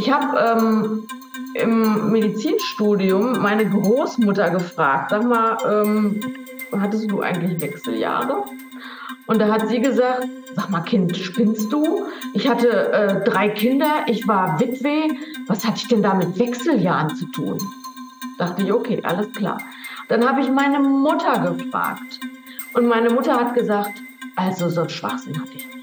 Ich habe ähm, im Medizinstudium meine Großmutter gefragt, sag mal, ähm, hattest du eigentlich Wechseljahre? Und da hat sie gesagt, sag mal Kind, spinnst du? Ich hatte äh, drei Kinder, ich war Witwe, was hatte ich denn da mit Wechseljahren zu tun? Dachte ich, okay, alles klar. Dann habe ich meine Mutter gefragt. Und meine Mutter hat gesagt, also so ein Schwachsinn hatte ich nicht.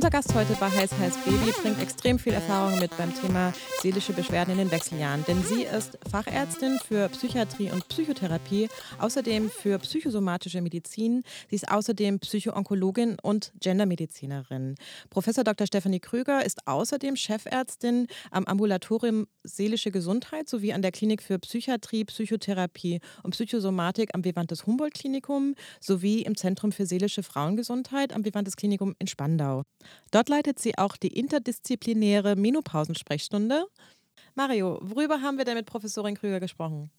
Unser Gast heute bei Heiß Heiß Baby bringt extrem viel Erfahrung mit beim Thema seelische Beschwerden in den Wechseljahren, denn sie ist Fachärztin für Psychiatrie und Psychotherapie, außerdem für psychosomatische Medizin. Sie ist außerdem Psychoonkologin und Gendermedizinerin. Professor Dr. Stefanie Krüger ist außerdem Chefärztin am Ambulatorium Seelische Gesundheit sowie an der Klinik für Psychiatrie, Psychotherapie und Psychosomatik am Vivantes Humboldt Klinikum sowie im Zentrum für seelische Frauengesundheit am Vivantes Klinikum in Spandau. Dort leitet sie auch die interdisziplinäre Menopausensprechstunde. Mario, worüber haben wir denn mit Professorin Krüger gesprochen?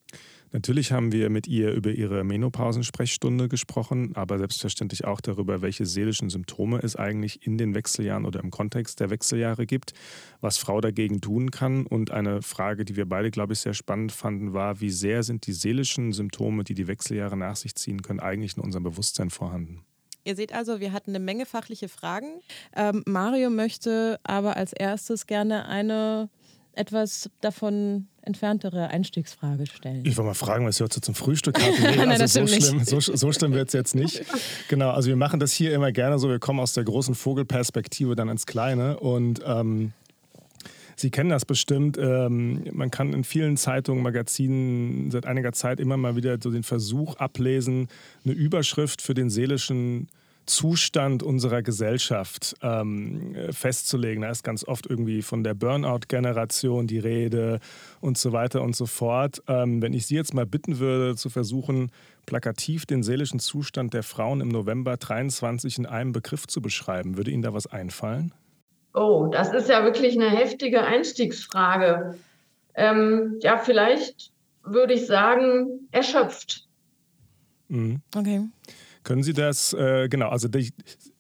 Natürlich haben wir mit ihr über ihre Menopausensprechstunde gesprochen, aber selbstverständlich auch darüber, welche seelischen Symptome es eigentlich in den Wechseljahren oder im Kontext der Wechseljahre gibt, was Frau dagegen tun kann. Und eine Frage, die wir beide, glaube ich, sehr spannend fanden, war, wie sehr sind die seelischen Symptome, die die Wechseljahre nach sich ziehen können, eigentlich in unserem Bewusstsein vorhanden? Ihr seht also, wir hatten eine Menge fachliche Fragen. Ähm, Mario möchte aber als erstes gerne eine etwas davon entferntere Einstiegsfrage stellen. Ich wollte mal fragen, was ihr heute zum Frühstück habt. Nee, Nein, also so, schlimm, so, so, schlimm wird es jetzt nicht. Genau, also wir machen das hier immer gerne so, wir kommen aus der großen Vogelperspektive dann ins Kleine und ähm, Sie kennen das bestimmt. Ähm, man kann in vielen Zeitungen, Magazinen seit einiger Zeit immer mal wieder so den Versuch ablesen, eine Überschrift für den seelischen Zustand unserer Gesellschaft ähm, festzulegen. Da ist ganz oft irgendwie von der Burnout-Generation die Rede und so weiter und so fort. Ähm, wenn ich Sie jetzt mal bitten würde, zu versuchen, plakativ den seelischen Zustand der Frauen im November 23 in einem Begriff zu beschreiben, würde Ihnen da was einfallen? Oh, das ist ja wirklich eine heftige Einstiegsfrage. Ähm, ja, vielleicht würde ich sagen, erschöpft. Mhm. Okay. Können Sie das, äh, genau, also die,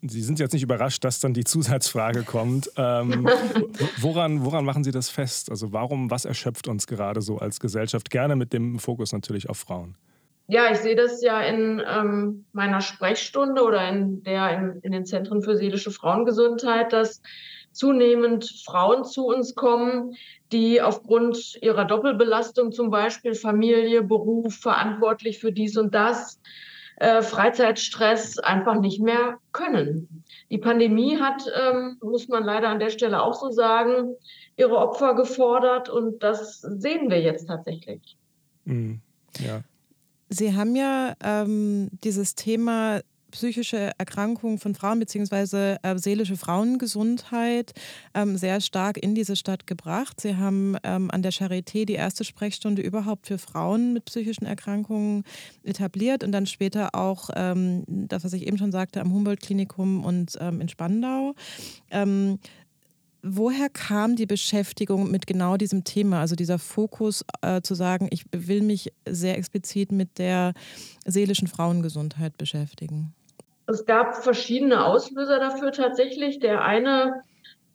Sie sind jetzt nicht überrascht, dass dann die Zusatzfrage kommt. Ähm, woran, woran machen Sie das fest? Also warum, was erschöpft uns gerade so als Gesellschaft? Gerne mit dem Fokus natürlich auf Frauen. Ja, ich sehe das ja in ähm, meiner Sprechstunde oder in der in, in den Zentren für seelische Frauengesundheit, dass zunehmend Frauen zu uns kommen, die aufgrund ihrer Doppelbelastung, zum Beispiel Familie, Beruf, verantwortlich für dies und das, äh, Freizeitstress einfach nicht mehr können. Die Pandemie hat, ähm, muss man leider an der Stelle auch so sagen, ihre Opfer gefordert und das sehen wir jetzt tatsächlich. Mhm. Ja. Sie haben ja ähm, dieses Thema psychische Erkrankungen von Frauen bzw. Äh, seelische Frauengesundheit ähm, sehr stark in diese Stadt gebracht. Sie haben ähm, an der Charité die erste Sprechstunde überhaupt für Frauen mit psychischen Erkrankungen etabliert und dann später auch ähm, das, was ich eben schon sagte, am Humboldt-Klinikum und ähm, in Spandau. Ähm, woher kam die Beschäftigung mit genau diesem Thema, also dieser Fokus äh, zu sagen, ich will mich sehr explizit mit der seelischen Frauengesundheit beschäftigen? Es gab verschiedene Auslöser dafür tatsächlich. Der eine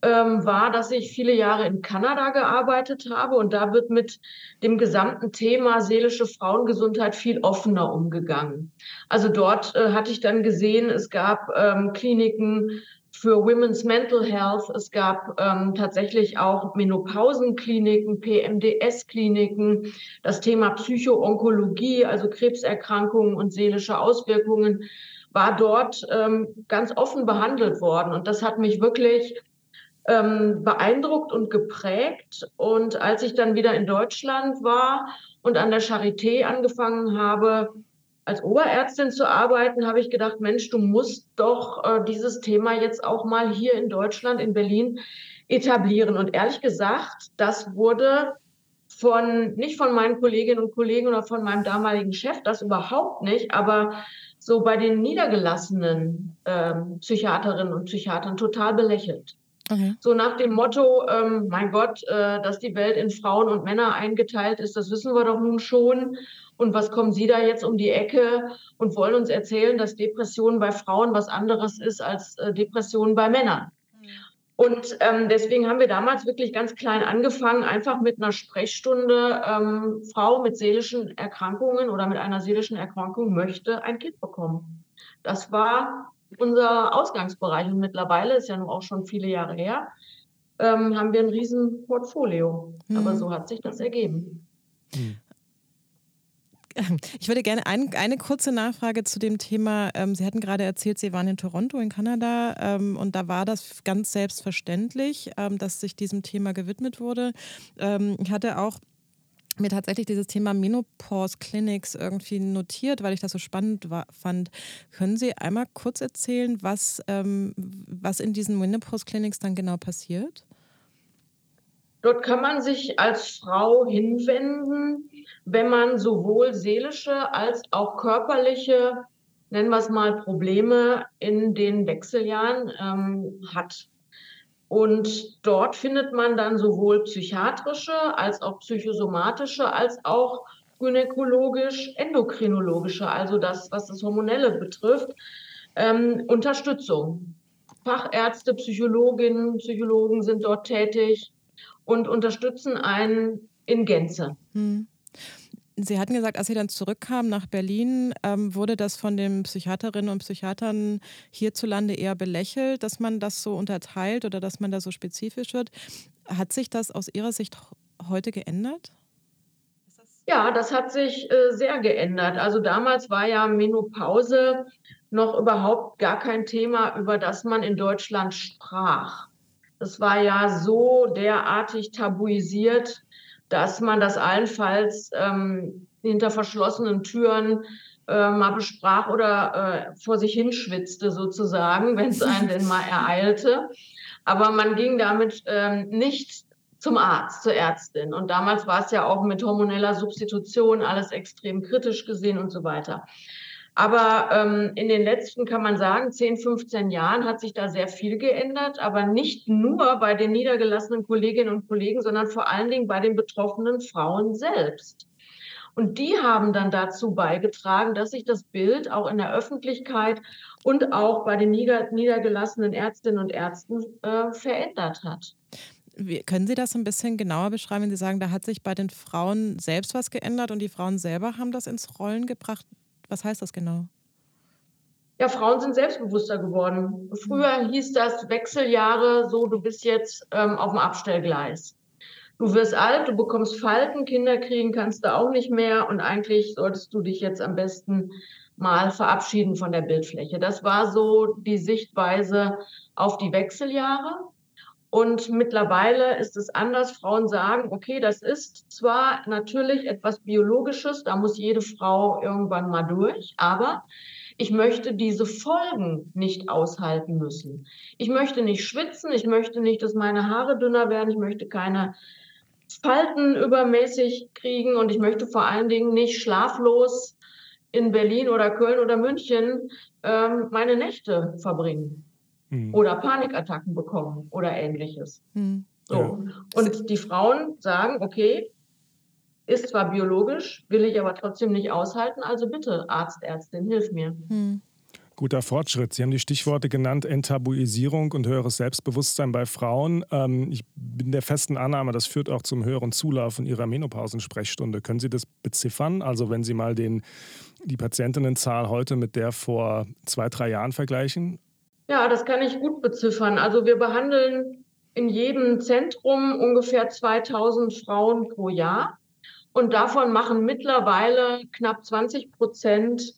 ähm, war, dass ich viele Jahre in Kanada gearbeitet habe und da wird mit dem gesamten Thema seelische Frauengesundheit viel offener umgegangen. Also dort äh, hatte ich dann gesehen, es gab ähm, Kliniken für Women's Mental Health, es gab ähm, tatsächlich auch Menopausenkliniken, PMDS-Kliniken, das Thema Psychoonkologie, also Krebserkrankungen und seelische Auswirkungen war dort ähm, ganz offen behandelt worden. Und das hat mich wirklich ähm, beeindruckt und geprägt. Und als ich dann wieder in Deutschland war und an der Charité angefangen habe, als Oberärztin zu arbeiten, habe ich gedacht, Mensch, du musst doch äh, dieses Thema jetzt auch mal hier in Deutschland, in Berlin etablieren. Und ehrlich gesagt, das wurde von, nicht von meinen Kolleginnen und Kollegen oder von meinem damaligen Chef, das überhaupt nicht, aber so bei den niedergelassenen ähm, Psychiaterinnen und Psychiatern total belächelt. Okay. So nach dem Motto, ähm, mein Gott, äh, dass die Welt in Frauen und Männer eingeteilt ist, das wissen wir doch nun schon. Und was kommen Sie da jetzt um die Ecke und wollen uns erzählen, dass Depression bei Frauen was anderes ist als äh, Depression bei Männern? Und ähm, deswegen haben wir damals wirklich ganz klein angefangen, einfach mit einer Sprechstunde, ähm, Frau mit seelischen Erkrankungen oder mit einer seelischen Erkrankung möchte ein Kind bekommen. Das war unser Ausgangsbereich. Und mittlerweile ist ja nun auch schon viele Jahre her, ähm, haben wir ein riesen Portfolio. Mhm. Aber so hat sich das ergeben. Mhm. Ich würde gerne ein, eine kurze Nachfrage zu dem Thema. Ähm, Sie hatten gerade erzählt, Sie waren in Toronto in Kanada ähm, und da war das ganz selbstverständlich, ähm, dass sich diesem Thema gewidmet wurde. Ich hatte auch mir tatsächlich dieses Thema Menopause Clinics irgendwie notiert, weil ich das so spannend war, fand. Können Sie einmal kurz erzählen, was, ähm, was in diesen Menopause Clinics dann genau passiert? Dort kann man sich als Frau hinwenden, wenn man sowohl seelische als auch körperliche, nennen wir es mal, Probleme in den Wechseljahren ähm, hat. Und dort findet man dann sowohl psychiatrische als auch psychosomatische als auch gynäkologisch, endokrinologische, also das, was das Hormonelle betrifft, ähm, Unterstützung. Fachärzte, Psychologinnen, Psychologen sind dort tätig und unterstützen einen in Gänze. Hm. Sie hatten gesagt, als Sie dann zurückkamen nach Berlin, ähm, wurde das von den Psychiaterinnen und Psychiatern hierzulande eher belächelt, dass man das so unterteilt oder dass man da so spezifisch wird. Hat sich das aus Ihrer Sicht heute geändert? Ja, das hat sich äh, sehr geändert. Also damals war ja Menopause noch überhaupt gar kein Thema, über das man in Deutschland sprach. Es war ja so derartig tabuisiert, dass man das allenfalls ähm, hinter verschlossenen Türen äh, mal besprach oder äh, vor sich hinschwitzte sozusagen, wenn es einen denn mal ereilte. Aber man ging damit ähm, nicht zum Arzt, zur Ärztin. Und damals war es ja auch mit hormoneller Substitution alles extrem kritisch gesehen und so weiter. Aber ähm, in den letzten, kann man sagen, 10, 15 Jahren hat sich da sehr viel geändert, aber nicht nur bei den niedergelassenen Kolleginnen und Kollegen, sondern vor allen Dingen bei den betroffenen Frauen selbst. Und die haben dann dazu beigetragen, dass sich das Bild auch in der Öffentlichkeit und auch bei den niedergelassenen Ärztinnen und Ärzten äh, verändert hat. Wie, können Sie das ein bisschen genauer beschreiben, wenn Sie sagen, da hat sich bei den Frauen selbst was geändert und die Frauen selber haben das ins Rollen gebracht? Was heißt das genau? Ja, Frauen sind selbstbewusster geworden. Früher hieß das Wechseljahre so, du bist jetzt ähm, auf dem Abstellgleis. Du wirst alt, du bekommst Falten, Kinder kriegen kannst du auch nicht mehr und eigentlich solltest du dich jetzt am besten mal verabschieden von der Bildfläche. Das war so die Sichtweise auf die Wechseljahre. Und mittlerweile ist es anders. Frauen sagen, okay, das ist zwar natürlich etwas Biologisches, da muss jede Frau irgendwann mal durch, aber ich möchte diese Folgen nicht aushalten müssen. Ich möchte nicht schwitzen, ich möchte nicht, dass meine Haare dünner werden, ich möchte keine Falten übermäßig kriegen und ich möchte vor allen Dingen nicht schlaflos in Berlin oder Köln oder München ähm, meine Nächte verbringen mhm. oder Panikattacken bekommen oder ähnliches. Mhm. So. Ja. Und die Frauen sagen, okay, ist zwar biologisch, will ich aber trotzdem nicht aushalten, also bitte Arzt, Ärztin, hilf mir. Mhm. Guter Fortschritt. Sie haben die Stichworte genannt, Enttabuisierung und höheres Selbstbewusstsein bei Frauen. Ähm, ich bin der festen Annahme, das führt auch zum höheren Zulauf in Ihrer Menopausensprechstunde. Können Sie das beziffern? Also wenn Sie mal den, die Patientinnenzahl heute mit der vor zwei, drei Jahren vergleichen? Ja, das kann ich gut beziffern. Also wir behandeln in jedem Zentrum ungefähr 2000 Frauen pro Jahr. Und davon machen mittlerweile knapp 20 Prozent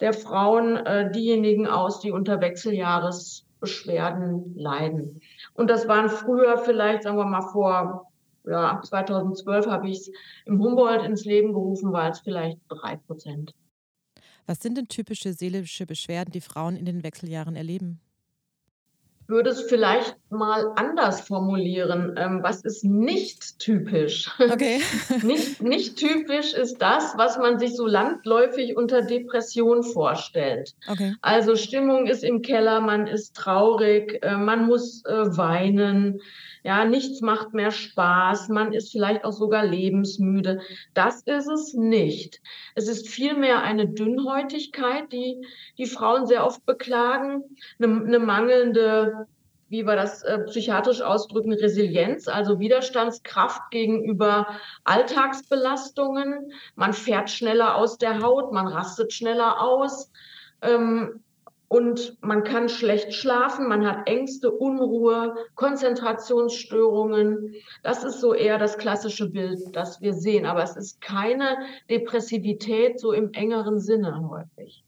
der Frauen äh, diejenigen aus, die unter Wechseljahresbeschwerden leiden. Und das waren früher vielleicht, sagen wir mal, vor ja, 2012 habe ich es im Humboldt ins Leben gerufen, war es vielleicht drei Prozent. Was sind denn typische seelische Beschwerden, die Frauen in den Wechseljahren erleben? Würde es vielleicht mal anders formulieren. Ähm, was ist nicht typisch? Okay. nicht, nicht typisch ist das, was man sich so landläufig unter Depression vorstellt. Okay. Also Stimmung ist im Keller, man ist traurig, äh, man muss äh, weinen. Ja, nichts macht mehr Spaß, man ist vielleicht auch sogar lebensmüde. Das ist es nicht. Es ist vielmehr eine Dünnhäutigkeit, die die Frauen sehr oft beklagen, eine, eine mangelnde wie wir das äh, psychiatrisch ausdrücken, Resilienz, also Widerstandskraft gegenüber Alltagsbelastungen. Man fährt schneller aus der Haut, man rastet schneller aus. Ähm, und man kann schlecht schlafen, man hat Ängste, Unruhe, Konzentrationsstörungen. Das ist so eher das klassische Bild, das wir sehen. Aber es ist keine Depressivität so im engeren Sinne häufig.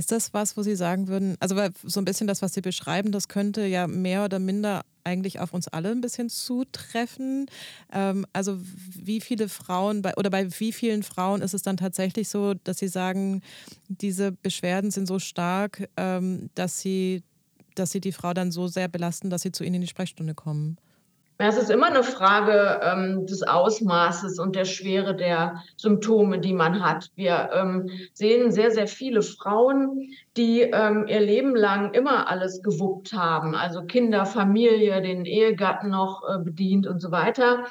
Ist das was, wo Sie sagen würden, also so ein bisschen das, was Sie beschreiben, das könnte ja mehr oder minder eigentlich auf uns alle ein bisschen zutreffen? Ähm, also wie viele Frauen bei, oder bei wie vielen Frauen ist es dann tatsächlich so, dass Sie sagen, diese Beschwerden sind so stark, ähm, dass sie, dass sie die Frau dann so sehr belasten, dass sie zu Ihnen in die Sprechstunde kommen? Es ist immer eine Frage ähm, des Ausmaßes und der Schwere der Symptome, die man hat. Wir ähm, sehen sehr, sehr viele Frauen, die ähm, ihr Leben lang immer alles gewuppt haben, also Kinder, Familie, den Ehegatten noch äh, bedient und so weiter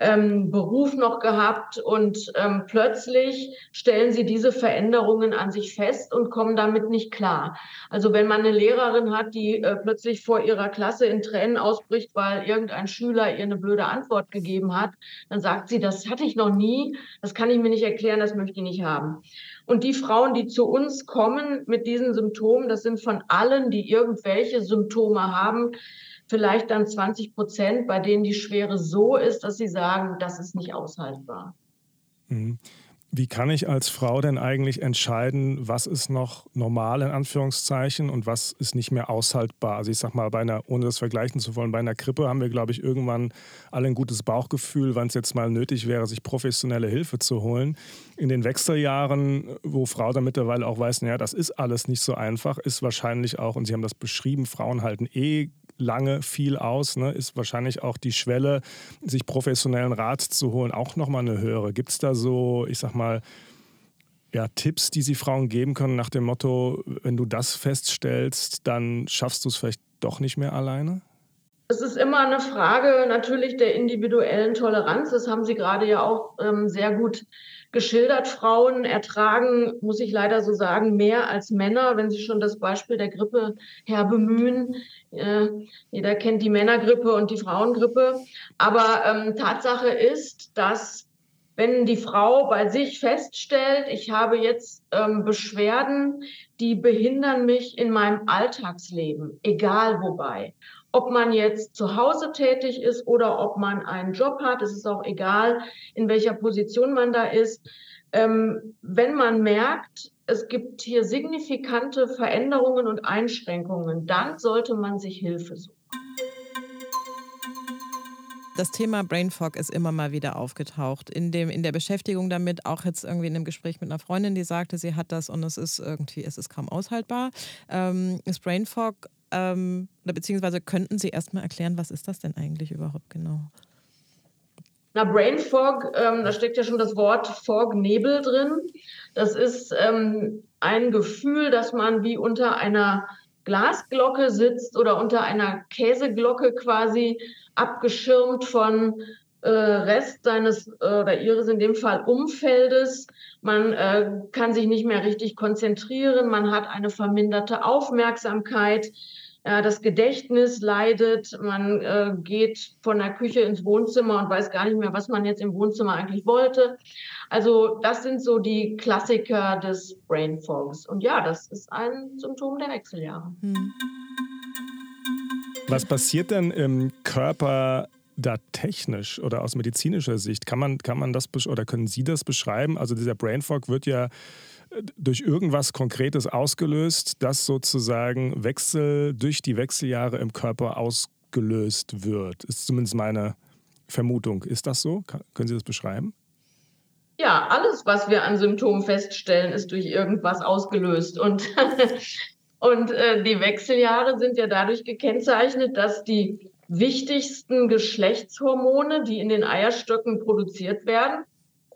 ähm, Beruf noch gehabt und ähm, plötzlich stellen sie diese Veränderungen an sich fest und kommen damit nicht klar. Also wenn man eine Lehrerin hat, die äh, plötzlich vor ihrer Klasse in Tränen ausbricht, weil irgendein Schüler ihr eine blöde Antwort gegeben hat, dann sagt sie, das hatte ich noch nie, das kann ich mir nicht erklären, das möchte ich nicht haben. Und die Frauen, die zu uns kommen mit diesen Symptomen, das sind von allen, die irgendwelche Symptome haben, vielleicht dann 20 Prozent, bei denen die Schwere so ist, dass sie sagen, das ist nicht aushaltbar. Mhm. Wie kann ich als Frau denn eigentlich entscheiden, was ist noch normal in Anführungszeichen und was ist nicht mehr aushaltbar? Also ich sag mal, bei einer, ohne das vergleichen zu wollen, bei einer Krippe haben wir, glaube ich, irgendwann alle ein gutes Bauchgefühl, wann es jetzt mal nötig wäre, sich professionelle Hilfe zu holen. In den Wechseljahren, wo Frau dann mittlerweile auch weiß, naja, das ist alles nicht so einfach, ist wahrscheinlich auch, und Sie haben das beschrieben, Frauen halten eh lange viel aus, ne, ist wahrscheinlich auch die Schwelle, sich professionellen Rat zu holen, auch nochmal eine höhere. Gibt es da so, ich sag mal, ja, Tipps, die Sie Frauen geben können nach dem Motto, wenn du das feststellst, dann schaffst du es vielleicht doch nicht mehr alleine? Es ist immer eine Frage natürlich der individuellen Toleranz. Das haben Sie gerade ja auch ähm, sehr gut geschildert. Frauen ertragen, muss ich leider so sagen, mehr als Männer, wenn Sie schon das Beispiel der Grippe herbemühen. Äh, jeder kennt die Männergrippe und die Frauengrippe. Aber ähm, Tatsache ist, dass wenn die Frau bei sich feststellt, ich habe jetzt ähm, Beschwerden, die behindern mich in meinem Alltagsleben, egal wobei. Ob man jetzt zu Hause tätig ist oder ob man einen Job hat, es ist auch egal, in welcher Position man da ist. Ähm, wenn man merkt, es gibt hier signifikante Veränderungen und Einschränkungen, dann sollte man sich Hilfe suchen. Das Thema Brain Fog ist immer mal wieder aufgetaucht. In, dem, in der Beschäftigung damit, auch jetzt irgendwie in einem Gespräch mit einer Freundin, die sagte, sie hat das und es ist irgendwie, es ist kaum aushaltbar. Ähm, ist Brain Fog ähm, oder beziehungsweise könnten Sie erstmal erklären, was ist das denn eigentlich überhaupt genau? Na, Brain Fog, ähm, da steckt ja schon das Wort Fog, Nebel drin. Das ist ähm, ein Gefühl, dass man wie unter einer Glasglocke sitzt oder unter einer Käseglocke quasi abgeschirmt von äh, Rest seines äh, oder ihres in dem Fall Umfeldes. Man äh, kann sich nicht mehr richtig konzentrieren, man hat eine verminderte Aufmerksamkeit. Äh, das Gedächtnis leidet, man äh, geht von der Küche ins Wohnzimmer und weiß gar nicht mehr, was man jetzt im Wohnzimmer eigentlich wollte. Also das sind so die Klassiker des Brain Fogs. Und ja, das ist ein Symptom der Wechseljahre. Hm. Was passiert denn im Körper da technisch oder aus medizinischer Sicht? Kann man, kann man das oder können Sie das beschreiben? Also dieser Brain Fog wird ja äh, durch irgendwas Konkretes ausgelöst, das sozusagen Wechsel durch die Wechseljahre im Körper ausgelöst wird. Ist zumindest meine Vermutung. Ist das so? können Sie das beschreiben? Ja, alles, was wir an Symptomen feststellen, ist durch irgendwas ausgelöst. Und, und äh, die Wechseljahre sind ja dadurch gekennzeichnet, dass die wichtigsten Geschlechtshormone, die in den Eierstöcken produziert werden,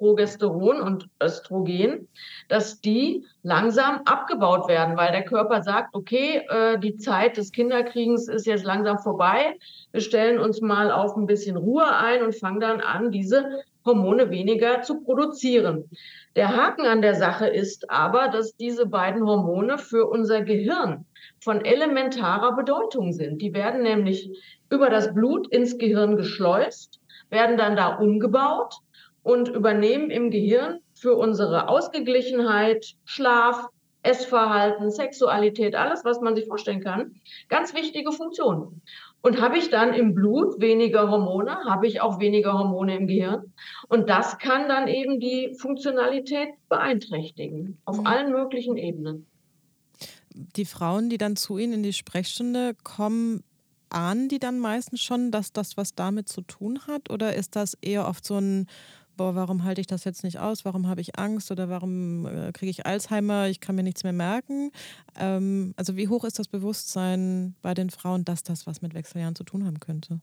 Progesteron und Östrogen, dass die langsam abgebaut werden, weil der Körper sagt, okay, äh, die Zeit des Kinderkriegens ist jetzt langsam vorbei. Wir stellen uns mal auf ein bisschen Ruhe ein und fangen dann an, diese Hormone weniger zu produzieren. Der Haken an der Sache ist aber, dass diese beiden Hormone für unser Gehirn von elementarer Bedeutung sind. Die werden nämlich über das Blut ins Gehirn geschleust, werden dann da umgebaut und übernehmen im Gehirn für unsere Ausgeglichenheit, Schlaf, Essverhalten, Sexualität, alles, was man sich vorstellen kann, ganz wichtige Funktionen. Und habe ich dann im Blut weniger Hormone, habe ich auch weniger Hormone im Gehirn. Und das kann dann eben die Funktionalität beeinträchtigen, auf mhm. allen möglichen Ebenen. Die Frauen, die dann zu Ihnen in die Sprechstunde kommen, ahnen die dann meistens schon, dass das was damit zu tun hat? Oder ist das eher oft so ein boah, warum halte ich das jetzt nicht aus? Warum habe ich Angst oder warum äh, kriege ich Alzheimer? Ich kann mir nichts mehr merken. Ähm, also wie hoch ist das Bewusstsein bei den Frauen, dass das was mit Wechseljahren zu tun haben könnte?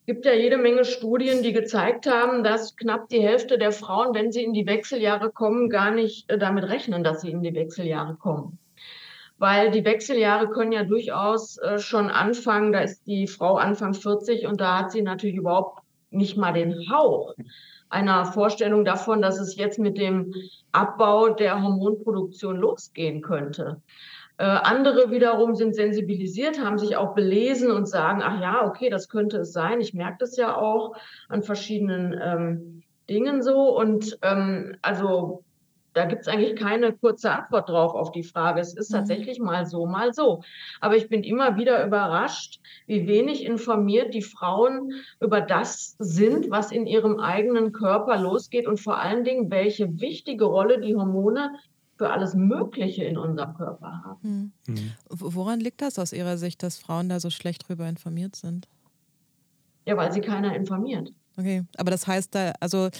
Es gibt ja jede Menge Studien, die gezeigt haben, dass knapp die Hälfte der Frauen, wenn sie in die Wechseljahre kommen, gar nicht äh, damit rechnen, dass sie in die Wechseljahre kommen weil die Wechseljahre können ja durchaus äh, schon anfangen. Da ist die Frau Anfang 40 und da hat sie natürlich überhaupt nicht mal den Hauch einer Vorstellung davon, dass es jetzt mit dem Abbau der Hormonproduktion losgehen könnte. Äh, andere wiederum sind sensibilisiert, haben sich auch belesen und sagen, ach ja, okay, das könnte es sein. Ich merke das ja auch an verschiedenen ähm, Dingen so. Und ähm, also da gibt es eigentlich keine kurze Antwort drauf auf die Frage. Es ist mhm. tatsächlich mal so, mal so. Aber ich bin immer wieder überrascht, wie wenig informiert die Frauen über das sind, was in ihrem eigenen Körper losgeht und vor allen Dingen, welche wichtige Rolle die Hormone für alles Mögliche in unserem Körper haben. Mhm. Mhm. Woran liegt das aus Ihrer Sicht, dass Frauen da so schlecht drüber informiert sind? Ja, weil sie keiner informiert. Okay, aber das heißt da, also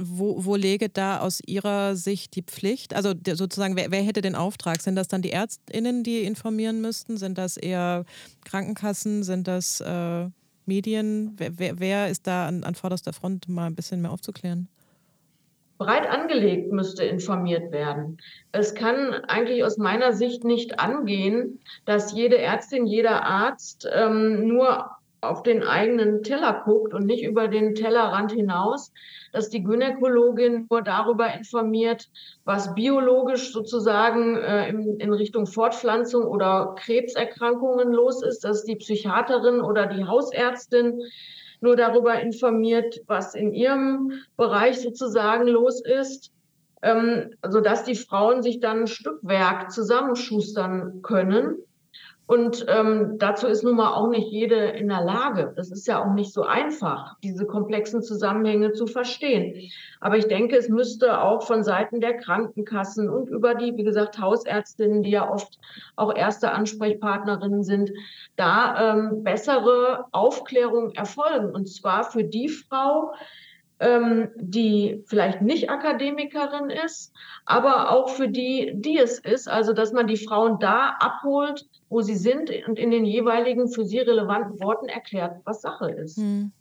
wo, wo lege da aus Ihrer Sicht die Pflicht? Also sozusagen, wer, wer, hätte den Auftrag? Sind das dann die ÄrztInnen, die informieren müssten? Sind das eher Krankenkassen? Sind das äh, Medien? Wer, wer, ist da an, an vorderster Front, mal ein bisschen mehr aufzuklären? breit angelegt müsste informiert werden. Es kann eigentlich aus meiner Sicht nicht angehen, dass jede Ärztin, jeder Arzt ähm, nur auf den eigenen Teller guckt und nicht über den Tellerrand hinaus, dass die Gynäkologin nur darüber informiert, was biologisch sozusagen äh, in, in Richtung Fortpflanzung oder Krebserkrankungen los ist, dass die Psychiaterin oder die Hausärztin nur darüber informiert, was in ihrem Bereich sozusagen los ist, ähm, sodass die Frauen sich dann ein Stückwerk zusammenschustern können und ähm, dazu ist nun mal auch nicht jede in der Lage. Das ist ja auch nicht so einfach, diese komplexen Zusammenhänge zu verstehen. Aber ich denke, es müsste auch von Seiten der Krankenkassen und über die, wie gesagt, Hausärztinnen, die ja oft auch erste Ansprechpartnerinnen sind, da ähm, bessere Aufklärung erfolgen. Und zwar für die Frau, ähm, die vielleicht nicht Akademikerin ist, aber auch für die, die es ist. Also, dass man die Frauen da abholt, wo sie sind und in den jeweiligen für sie relevanten Worten erklärt, was Sache ist. Hm.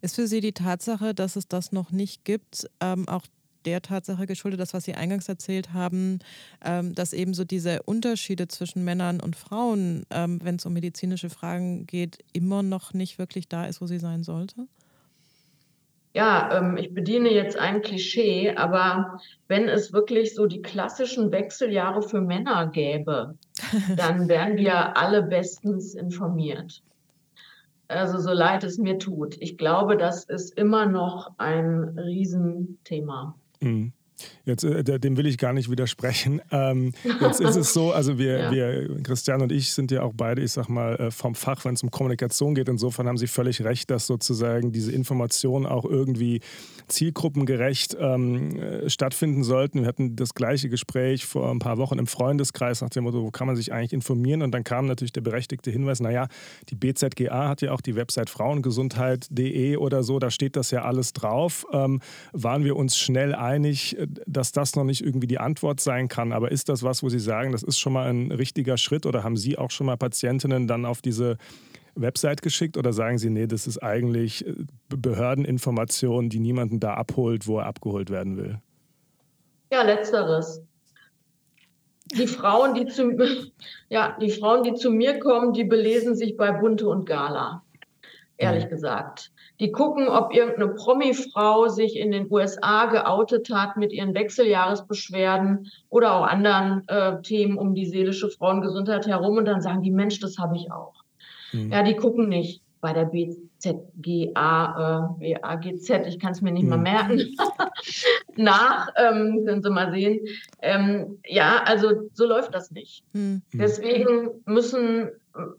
Ist für Sie die Tatsache, dass es das noch nicht gibt, ähm, auch der Tatsache geschuldet, das, was Sie eingangs erzählt haben, ähm, dass eben so diese Unterschiede zwischen Männern und Frauen, ähm, wenn es um medizinische Fragen geht, immer noch nicht wirklich da ist, wo sie sein sollte? Ja, ähm, ich bediene jetzt ein Klischee, aber wenn es wirklich so die klassischen Wechseljahre für Männer gäbe, dann wären wir alle bestens informiert. Also so leid es mir tut. Ich glaube, das ist immer noch ein Riesenthema. Mhm. Jetzt, äh, dem will ich gar nicht widersprechen. Ähm, jetzt ist es so, also wir, ja. wir, Christian und ich sind ja auch beide, ich sag mal, äh, vom Fach, wenn es um Kommunikation geht. Insofern haben Sie völlig recht, dass sozusagen diese Informationen auch irgendwie zielgruppengerecht ähm, äh, stattfinden sollten. Wir hatten das gleiche Gespräch vor ein paar Wochen im Freundeskreis nach dem Motto, wo kann man sich eigentlich informieren? Und dann kam natürlich der berechtigte Hinweis, naja, die BZGA hat ja auch die Website frauengesundheit.de oder so, da steht das ja alles drauf. Ähm, waren wir uns schnell einig, dass das noch nicht irgendwie die Antwort sein kann. Aber ist das was, wo Sie sagen, das ist schon mal ein richtiger Schritt oder haben Sie auch schon mal Patientinnen dann auf diese Website geschickt oder sagen Sie, nee, das ist eigentlich äh, Behördeninformation, die niemanden da abholt, wo er abgeholt werden will? Ja, letzteres. Die Frauen, die zu, ja, die Frauen, die zu mir kommen, die belesen sich bei Bunte und Gala. Ehrlich mhm. gesagt. Die gucken, ob irgendeine Promi-Frau sich in den USA geoutet hat mit ihren Wechseljahresbeschwerden oder auch anderen äh, Themen um die seelische Frauengesundheit herum und dann sagen die, Mensch, das habe ich auch. Mhm. Ja, die gucken nicht bei der BZGA, äh, BAGZ, ich kann es mir nicht mhm. mal merken, nach, ähm, können Sie mal sehen. Ähm, ja, also so läuft das nicht. Mhm. Deswegen müssen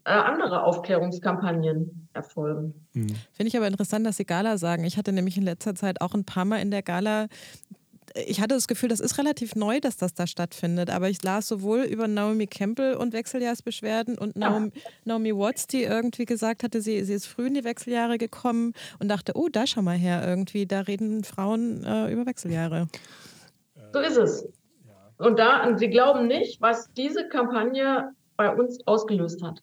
andere Aufklärungskampagnen erfolgen. Mhm. Finde ich aber interessant, dass Sie Gala sagen. Ich hatte nämlich in letzter Zeit auch ein paar Mal in der Gala ich hatte das Gefühl, das ist relativ neu, dass das da stattfindet. Aber ich las sowohl über Naomi Campbell und Wechseljahrsbeschwerden und Naomi, ja. Naomi Watts, die irgendwie gesagt hatte, sie, sie ist früh in die Wechseljahre gekommen und dachte, oh, da schau mal her, irgendwie, da reden Frauen äh, über Wechseljahre. So ist es. Und da, und Sie glauben nicht, was diese Kampagne bei uns ausgelöst hat.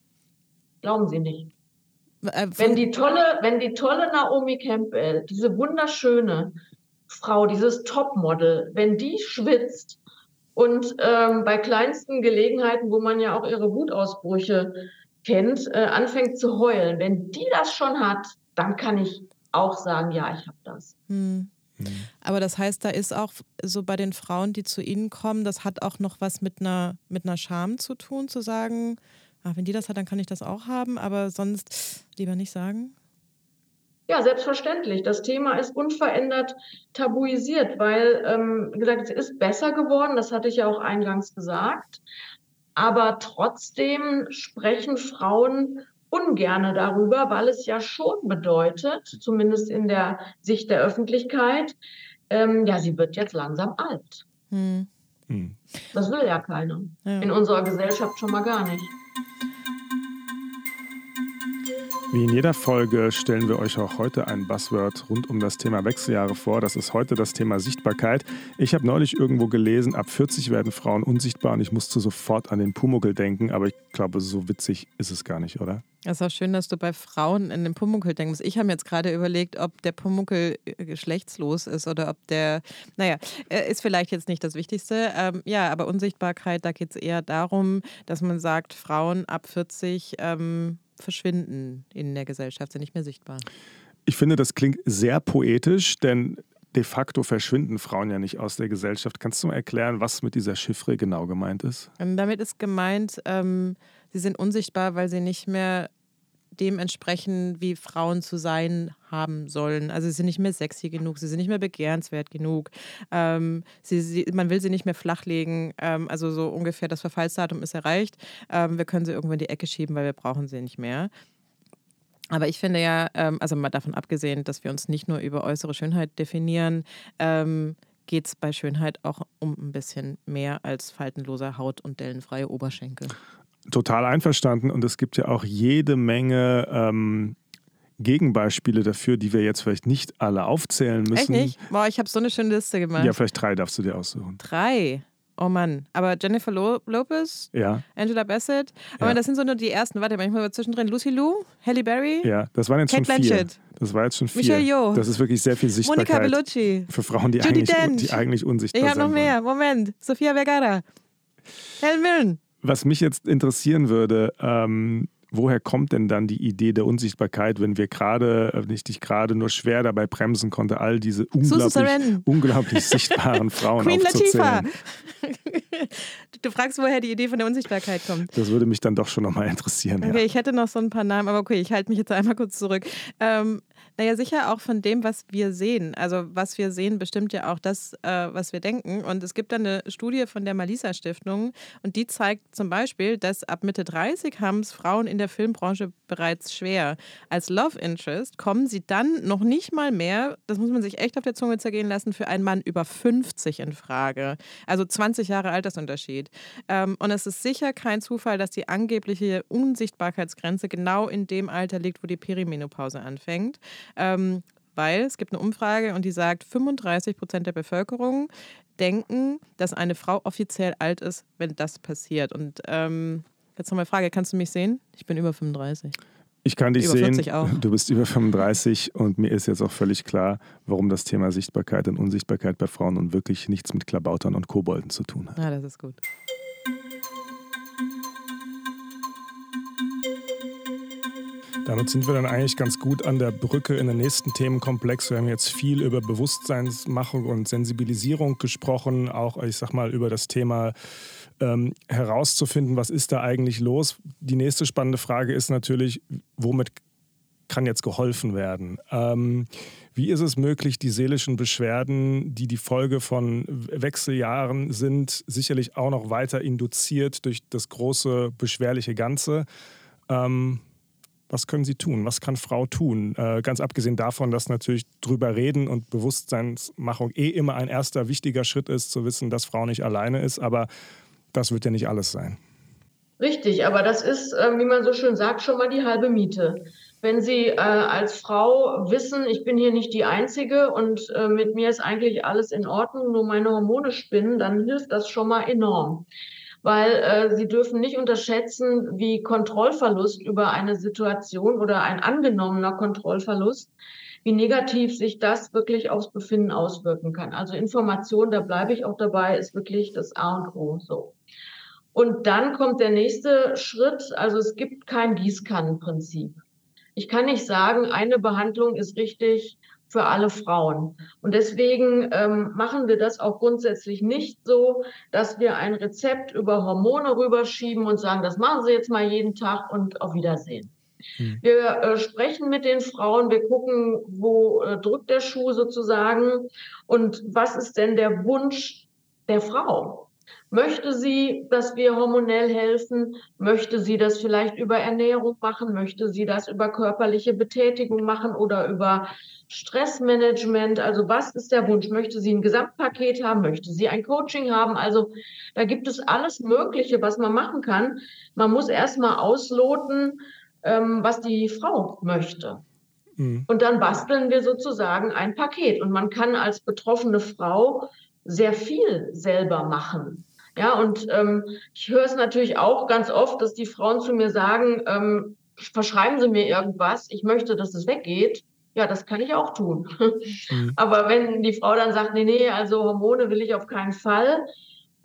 Glauben Sie nicht. Äh, wenn die tolle, wenn die tolle Naomi Campbell, diese wunderschöne Frau, dieses Topmodel, wenn die schwitzt und ähm, bei kleinsten Gelegenheiten, wo man ja auch ihre Wutausbrüche kennt, äh, anfängt zu heulen, wenn die das schon hat, dann kann ich auch sagen, ja, ich habe das. Hm. hm. Aber das heißt, da ist auch so bei den Frauen, die zu Ihnen kommen, das hat auch noch was mit einer, mit einer Scham zu tun, zu sagen, ach, wenn die das hat, dann kann ich das auch haben, aber sonst lieber nicht sagen? Ja, selbstverständlich. Das Thema ist unverändert tabuisiert, weil, ähm, wie gesagt, es ist besser geworden, das hatte ich ja auch eingangs gesagt. Aber trotzdem sprechen Frauen ungerne darüber, weil es ja schon bedeutet, zumindest in der Sicht der Öffentlichkeit, ähm, ja, sie wird jetzt langsam alt. Hm. Hm. Das will ja keiner. Ja. In unserer Gesellschaft schon mal gar nicht. thank you Wie in jeder Folge stellen wir euch auch heute ein Buzzword rund um das Thema Wechseljahre vor. Das ist heute das Thema Sichtbarkeit. Ich habe neulich irgendwo gelesen, ab 40 werden Frauen unsichtbar und ich musste sofort an den Pumuckel denken, aber ich glaube, so witzig ist es gar nicht, oder? Es ist auch schön, dass du bei Frauen in den Pumuckel denkst. Ich habe mir jetzt gerade überlegt, ob der Pumuckel äh, geschlechtslos ist oder ob der, naja, äh, ist vielleicht jetzt nicht das Wichtigste. Ähm, ja, aber Unsichtbarkeit, da geht es eher darum, dass man sagt, Frauen ab 40 ähm, verschwinden in der Gesellschaft, sind nicht mehr sichtbar. Ich finde, das klingt sehr poetisch, denn de facto verschwinden Frauen ja nicht aus der Gesellschaft. Kannst du mal erklären, was mit dieser Chiffre genau gemeint ist? Ähm, damit ist gemeint, ähm, sie sind unsichtbar, weil sie nicht mehr dem entsprechen, wie Frauen zu sein haben sollen. Also sie sind nicht mehr sexy genug, sie sind nicht mehr begehrenswert genug. Ähm, sie, sie, man will sie nicht mehr flachlegen. Ähm, also so ungefähr das Verfallsdatum ist erreicht. Ähm, wir können sie irgendwo in die Ecke schieben, weil wir brauchen sie nicht mehr. Aber ich finde ja, ähm, also mal davon abgesehen, dass wir uns nicht nur über äußere Schönheit definieren, ähm, geht es bei Schönheit auch um ein bisschen mehr als faltenloser Haut und dellenfreie Oberschenkel total einverstanden und es gibt ja auch jede Menge ähm, Gegenbeispiele dafür, die wir jetzt vielleicht nicht alle aufzählen müssen. Echt nicht? Boah, ich habe so eine schöne Liste gemacht. Ja, vielleicht drei darfst du dir aussuchen. Drei? Oh Mann, aber Jennifer Lo Lopez, ja. Angela Bassett, aber ja. das sind so nur die ersten. Warte, manchmal zwischendrin Lucy Liu, Halle Berry. Ja, das waren jetzt Kate schon vier. Blanchett. Das war jetzt schon vier. Michelle Yeoh. Das ist wirklich sehr viel Sichtbarkeit. Monica Bellucci. Für Frauen, die, eigentlich, die eigentlich unsichtbar sind. Ich habe noch mehr. Moment. Sofia Vergara. Helen Mirren was mich jetzt interessieren würde, ähm, woher kommt denn dann die Idee der Unsichtbarkeit, wenn wir gerade, wenn ich dich gerade nur schwer dabei bremsen konnte, all diese unglaublich, unglaublich sichtbaren Frauen Queen aufzuzählen? Du fragst, woher die Idee von der Unsichtbarkeit kommt. Das würde mich dann doch schon nochmal interessieren. Okay, ja. ich hätte noch so ein paar Namen, aber okay, ich halte mich jetzt einmal kurz zurück. Ähm, naja, sicher auch von dem, was wir sehen. Also was wir sehen, bestimmt ja auch das, äh, was wir denken. Und es gibt dann eine Studie von der Malisa Stiftung und die zeigt zum Beispiel, dass ab Mitte 30 haben es Frauen in der Filmbranche bereits schwer. Als Love Interest kommen sie dann noch nicht mal mehr, das muss man sich echt auf der Zunge zergehen lassen, für einen Mann über 50 in Frage. Also 20 Jahre Altersunterschied. Ähm, und es ist sicher kein Zufall, dass die angebliche Unsichtbarkeitsgrenze genau in dem Alter liegt, wo die Perimenopause anfängt. Ähm, weil es gibt eine Umfrage und die sagt, 35 Prozent der Bevölkerung denken, dass eine Frau offiziell alt ist, wenn das passiert. Und ähm, jetzt noch mal Frage, kannst du mich sehen? Ich bin über 35. Ich kann dich sehen, du bist über 35 und mir ist jetzt auch völlig klar, warum das Thema Sichtbarkeit und Unsichtbarkeit bei Frauen nun wirklich nichts mit Klabautern und Kobolden zu tun hat. Ja, das ist gut. Damit sind wir dann eigentlich ganz gut an der Brücke in den nächsten Themenkomplex. Wir haben jetzt viel über Bewusstseinsmachung und Sensibilisierung gesprochen, auch ich sag mal über das Thema ähm, herauszufinden, was ist da eigentlich los. Die nächste spannende Frage ist natürlich, womit kann jetzt geholfen werden? Ähm, wie ist es möglich, die seelischen Beschwerden, die die Folge von Wechseljahren sind, sicherlich auch noch weiter induziert durch das große beschwerliche Ganze? Ähm, was können sie tun? Was kann Frau tun? Äh, ganz abgesehen davon, dass natürlich drüber reden und Bewusstseinsmachung eh immer ein erster wichtiger Schritt ist, zu wissen, dass Frau nicht alleine ist. Aber das wird ja nicht alles sein. Richtig, aber das ist, äh, wie man so schön sagt, schon mal die halbe Miete. Wenn Sie äh, als Frau wissen, ich bin hier nicht die Einzige und äh, mit mir ist eigentlich alles in Ordnung, nur meine Hormone spinnen, dann hilft das schon mal enorm weil äh, sie dürfen nicht unterschätzen, wie Kontrollverlust über eine Situation oder ein angenommener Kontrollverlust, wie negativ sich das wirklich aufs Befinden auswirken kann. Also Information, da bleibe ich auch dabei, ist wirklich das A und O. So. Und dann kommt der nächste Schritt. Also es gibt kein Gießkannenprinzip. Ich kann nicht sagen, eine Behandlung ist richtig, für alle Frauen. Und deswegen ähm, machen wir das auch grundsätzlich nicht so, dass wir ein Rezept über Hormone rüberschieben und sagen, das machen Sie jetzt mal jeden Tag und auf Wiedersehen. Hm. Wir äh, sprechen mit den Frauen, wir gucken, wo äh, drückt der Schuh sozusagen und was ist denn der Wunsch der Frau? Möchte sie, dass wir hormonell helfen? Möchte sie das vielleicht über Ernährung machen? Möchte sie das über körperliche Betätigung machen oder über Stressmanagement? Also was ist der Wunsch? Möchte sie ein Gesamtpaket haben? Möchte sie ein Coaching haben? Also da gibt es alles Mögliche, was man machen kann. Man muss erstmal ausloten, ähm, was die Frau möchte. Mhm. Und dann basteln wir sozusagen ein Paket. Und man kann als betroffene Frau sehr viel selber machen. Ja, und ähm, ich höre es natürlich auch ganz oft, dass die Frauen zu mir sagen, ähm, verschreiben Sie mir irgendwas, ich möchte, dass es weggeht. Ja, das kann ich auch tun. Mhm. Aber wenn die Frau dann sagt, nee, nee, also Hormone will ich auf keinen Fall,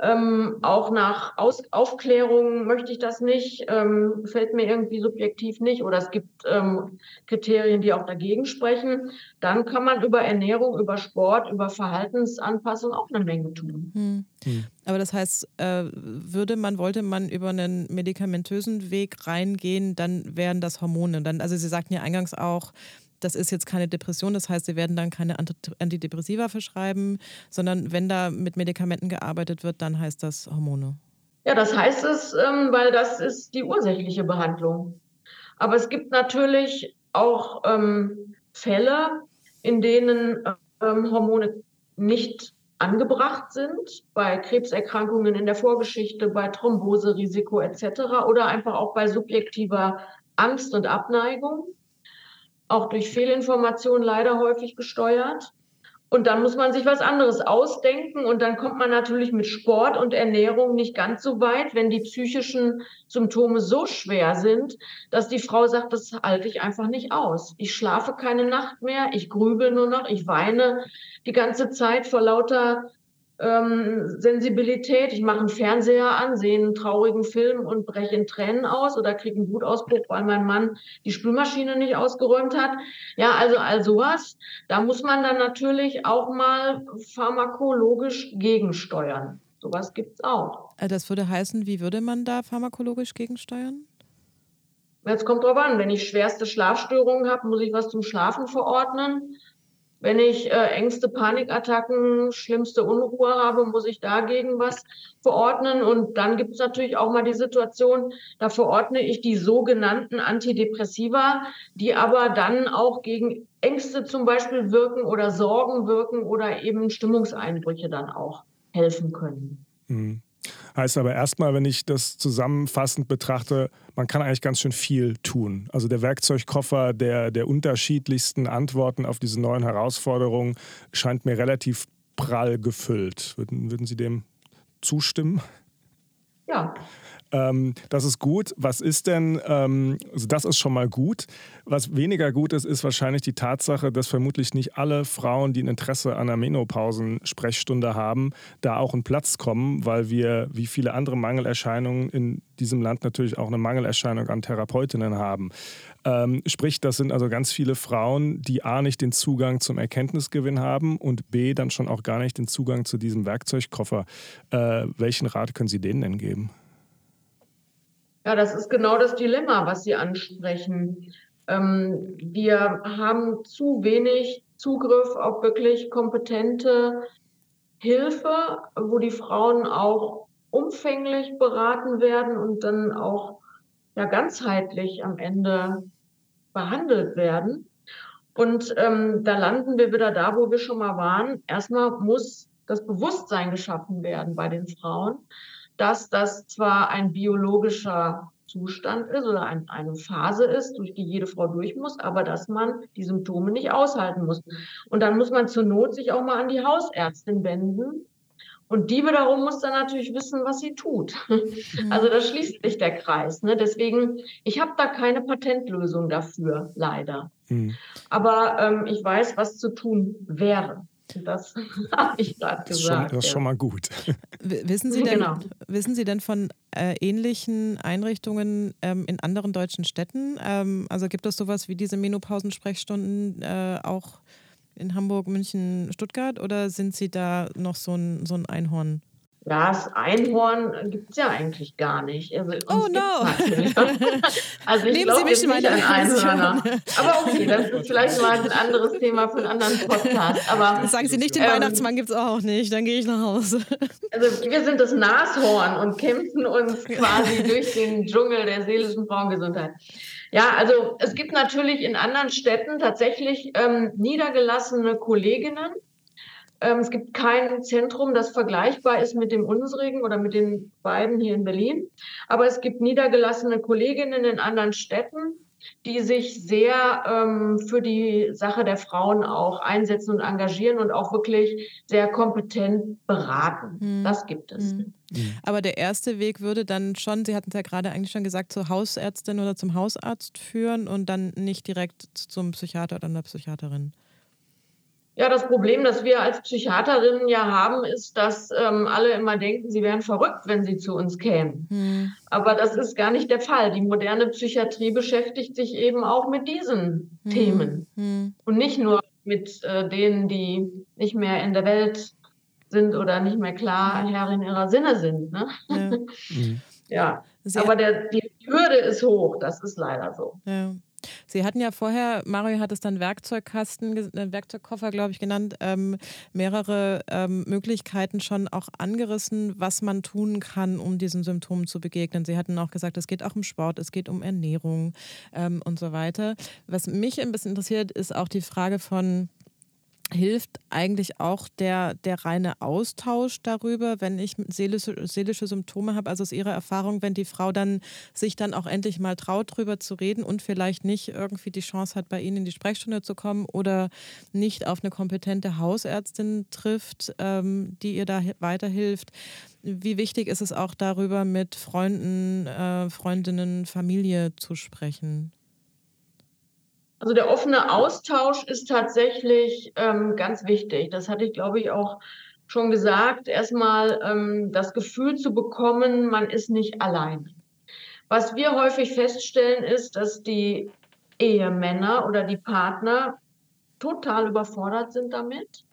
ähm, auch nach Aus Aufklärung möchte ich das nicht, ähm, fällt mir irgendwie subjektiv nicht oder es gibt ähm, Kriterien, die auch dagegen sprechen. Dann kann man über Ernährung, über Sport, über Verhaltensanpassung auch eine Menge tun. Hm. Hm. Aber das heißt, äh, würde man, wollte man über einen medikamentösen Weg reingehen, dann wären das Hormone. Dann, also Sie sagten ja eingangs auch, das ist jetzt keine Depression, das heißt, sie werden dann keine Antidepressiva verschreiben, sondern wenn da mit Medikamenten gearbeitet wird, dann heißt das Hormone. Ja, das heißt es, ähm, weil das ist die ursächliche Behandlung. Aber es gibt natürlich auch ähm, Fälle, in denen ähm, Hormone nicht angebracht sind, bei Krebserkrankungen in der Vorgeschichte, bei Thromboserisiko etc. oder einfach auch bei subjektiver Angst und Abneigung auch durch Fehlinformationen leider häufig gesteuert. Und dann muss man sich was anderes ausdenken und dann kommt man natürlich mit Sport und Ernährung nicht ganz so weit, wenn die psychischen Symptome so schwer sind, dass die Frau sagt, das halte ich einfach nicht aus. Ich schlafe keine Nacht mehr, ich grübel nur noch, ich weine die ganze Zeit vor lauter ähm, Sensibilität. Ich mache einen Fernseher an, sehe einen traurigen Film und breche in Tränen aus oder kriege einen Wutausbruch, weil mein Mann die Spülmaschine nicht ausgeräumt hat. Ja, also all sowas. Da muss man dann natürlich auch mal pharmakologisch gegensteuern. Sowas gibt's auch. Äh, das würde heißen, wie würde man da pharmakologisch gegensteuern? Jetzt kommt drauf an, wenn ich schwerste Schlafstörungen habe, muss ich was zum Schlafen verordnen. Wenn ich äh, Ängste, Panikattacken, schlimmste Unruhe habe, muss ich dagegen was verordnen. Und dann gibt es natürlich auch mal die Situation, da verordne ich die sogenannten Antidepressiva, die aber dann auch gegen Ängste zum Beispiel wirken oder Sorgen wirken oder eben Stimmungseinbrüche dann auch helfen können. Mhm. Heißt aber erstmal, wenn ich das zusammenfassend betrachte, man kann eigentlich ganz schön viel tun. Also der Werkzeugkoffer der, der unterschiedlichsten Antworten auf diese neuen Herausforderungen scheint mir relativ prall gefüllt. Würden, würden Sie dem zustimmen? Ja. Ähm, das ist gut. Was ist denn, ähm, also das ist schon mal gut. Was weniger gut ist, ist wahrscheinlich die Tatsache, dass vermutlich nicht alle Frauen, die ein Interesse an einer Menopausensprechstunde haben, da auch einen Platz kommen, weil wir, wie viele andere Mangelerscheinungen in diesem Land natürlich auch eine Mangelerscheinung an Therapeutinnen haben. Ähm, sprich, das sind also ganz viele Frauen, die A nicht den Zugang zum Erkenntnisgewinn haben und B dann schon auch gar nicht den Zugang zu diesem Werkzeugkoffer. Äh, welchen Rat können Sie denen denn geben? Ja, das ist genau das Dilemma, was Sie ansprechen. Ähm, wir haben zu wenig Zugriff auf wirklich kompetente Hilfe, wo die Frauen auch umfänglich beraten werden und dann auch ja ganzheitlich am Ende behandelt werden. Und ähm, da landen wir wieder da, wo wir schon mal waren. Erstmal muss das Bewusstsein geschaffen werden bei den Frauen, dass das zwar ein biologischer Zustand ist oder ein, eine Phase ist, durch die jede Frau durch muss, aber dass man die Symptome nicht aushalten muss. Und dann muss man zur Not sich auch mal an die Hausärztin wenden, und die wiederum muss dann natürlich wissen, was sie tut. Mhm. Also da schließt sich der Kreis. Ne? Deswegen, ich habe da keine Patentlösung dafür, leider. Mhm. Aber ähm, ich weiß, was zu tun wäre. Das habe ich gerade gesagt. Schon, das ist schon mal gut. Wissen Sie denn, genau. wissen Sie denn von äh, ähnlichen Einrichtungen ähm, in anderen deutschen Städten? Ähm, also gibt es sowas wie diese Menopausensprechstunden äh, auch in Hamburg, München, Stuttgart oder sind Sie da noch so ein, so ein Einhorn? Das Einhorn gibt es ja eigentlich gar nicht. Also, oh no! also ich Nehmen Sie mich nicht an Einhörner. Aber okay, das ist vielleicht mal ein anderes Thema für einen anderen Podcast. Aber, Sagen Sie nicht, den ähm, Weihnachtsmann gibt es auch nicht, dann gehe ich nach Hause. Also wir sind das Nashorn und kämpfen uns quasi durch den Dschungel der seelischen Frauengesundheit. Ja, also es gibt natürlich in anderen Städten tatsächlich ähm, niedergelassene Kolleginnen. Ähm, es gibt kein Zentrum, das vergleichbar ist mit dem unsrigen oder mit den beiden hier in Berlin. Aber es gibt niedergelassene Kolleginnen in anderen Städten, die sich sehr ähm, für die Sache der Frauen auch einsetzen und engagieren und auch wirklich sehr kompetent beraten. Hm. Das gibt es. Hm. Mhm. Aber der erste Weg würde dann schon, Sie hatten es ja gerade eigentlich schon gesagt, zur Hausärztin oder zum Hausarzt führen und dann nicht direkt zum Psychiater oder einer Psychiaterin. Ja, das Problem, das wir als Psychiaterinnen ja haben, ist, dass ähm, alle immer denken, sie wären verrückt, wenn sie zu uns kämen. Hm. Aber das ist gar nicht der Fall. Die moderne Psychiatrie beschäftigt sich eben auch mit diesen hm. Themen hm. und nicht nur mit äh, denen, die nicht mehr in der Welt sind oder nicht mehr klar Herrin ihrer Sinne sind. Ne? Ja. ja. Aber der, die Hürde ist hoch, das ist leider so. Ja. Sie hatten ja vorher, Mario hat es dann Werkzeugkasten, äh, Werkzeugkoffer, glaube ich, genannt, ähm, mehrere ähm, Möglichkeiten schon auch angerissen, was man tun kann, um diesen Symptomen zu begegnen. Sie hatten auch gesagt, es geht auch um Sport, es geht um Ernährung ähm, und so weiter. Was mich ein bisschen interessiert, ist auch die Frage von, hilft eigentlich auch der, der reine Austausch darüber, wenn ich seelische, seelische Symptome habe, also aus Ihrer Erfahrung, wenn die Frau dann sich dann auch endlich mal traut, darüber zu reden und vielleicht nicht irgendwie die Chance hat, bei Ihnen in die Sprechstunde zu kommen oder nicht auf eine kompetente Hausärztin trifft, ähm, die ihr da weiterhilft. Wie wichtig ist es auch darüber, mit Freunden, äh, Freundinnen, Familie zu sprechen? Also der offene Austausch ist tatsächlich ähm, ganz wichtig. Das hatte ich, glaube ich, auch schon gesagt. Erstmal ähm, das Gefühl zu bekommen, man ist nicht allein. Was wir häufig feststellen, ist, dass die Ehemänner oder die Partner total überfordert sind damit,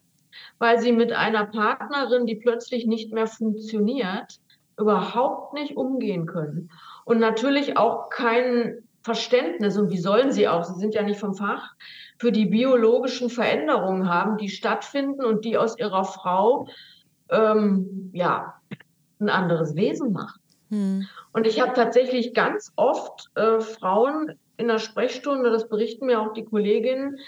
weil sie mit einer Partnerin, die plötzlich nicht mehr funktioniert, überhaupt nicht umgehen können. Und natürlich auch keinen Verständnis und wie sollen sie auch, sie sind ja nicht vom Fach, für die biologischen Veränderungen haben, die stattfinden und die aus ihrer Frau ähm, ja ein anderes Wesen machen. Hm. Und ich habe tatsächlich ganz oft äh, Frauen in der Sprechstunde, das berichten mir auch die Kolleginnen,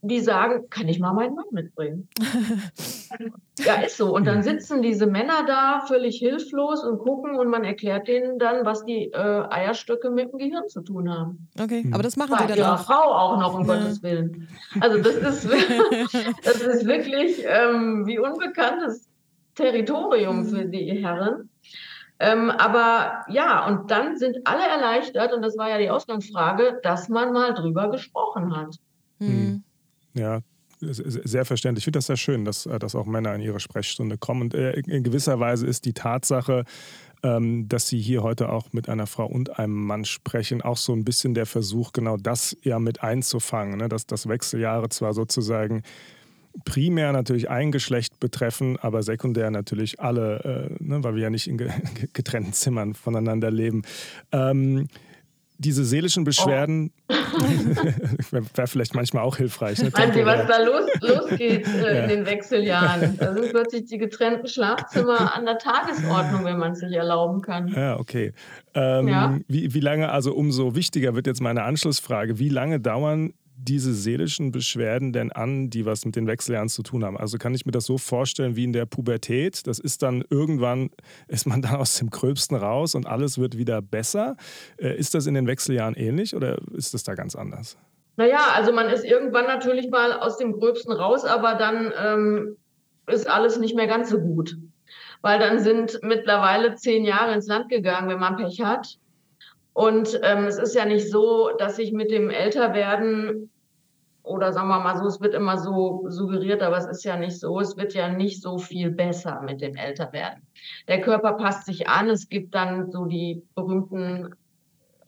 die sagen, kann ich mal meinen Mann mitbringen? ja, ist so. Und dann sitzen diese Männer da völlig hilflos und gucken und man erklärt denen dann, was die äh, Eierstöcke mit dem Gehirn zu tun haben. Okay, aber das machen Bei sie dann ihrer auch. Frau auch noch, um ja. Gottes Willen. Also das ist, das ist wirklich ähm, wie unbekanntes Territorium für die Herren. Ähm, aber ja, und dann sind alle erleichtert, und das war ja die Ausgangsfrage, dass man mal drüber gesprochen hat. Mhm. Ja, sehr verständlich. Ich finde das sehr schön, dass, äh, dass auch Männer in ihre Sprechstunde kommen. Und äh, in gewisser Weise ist die Tatsache, ähm, dass Sie hier heute auch mit einer Frau und einem Mann sprechen, auch so ein bisschen der Versuch, genau das ja mit einzufangen, ne? dass das Wechseljahre zwar sozusagen primär natürlich ein Geschlecht betreffen, aber sekundär natürlich alle, äh, ne, weil wir ja nicht in getrennten Zimmern voneinander leben. Ähm, diese seelischen Beschwerden oh. wäre vielleicht manchmal auch hilfreich. Ne? Sie, was da los, losgeht äh, ja. in den Wechseljahren? Da sind plötzlich die getrennten Schlafzimmer an der Tagesordnung, wenn man es sich erlauben kann. Ja, okay. Ähm, ja. Wie, wie lange, also umso wichtiger wird jetzt meine Anschlussfrage, wie lange dauern diese seelischen Beschwerden denn an, die was mit den Wechseljahren zu tun haben? Also kann ich mir das so vorstellen wie in der Pubertät? Das ist dann irgendwann, ist man dann aus dem Gröbsten raus und alles wird wieder besser. Äh, ist das in den Wechseljahren ähnlich oder ist das da ganz anders? Naja, also man ist irgendwann natürlich mal aus dem Gröbsten raus, aber dann ähm, ist alles nicht mehr ganz so gut. Weil dann sind mittlerweile zehn Jahre ins Land gegangen, wenn man Pech hat. Und ähm, es ist ja nicht so, dass ich mit dem Älterwerden oder sagen wir mal so, es wird immer so suggeriert, aber es ist ja nicht so, es wird ja nicht so viel besser mit dem Älterwerden. Der Körper passt sich an, es gibt dann so die berühmten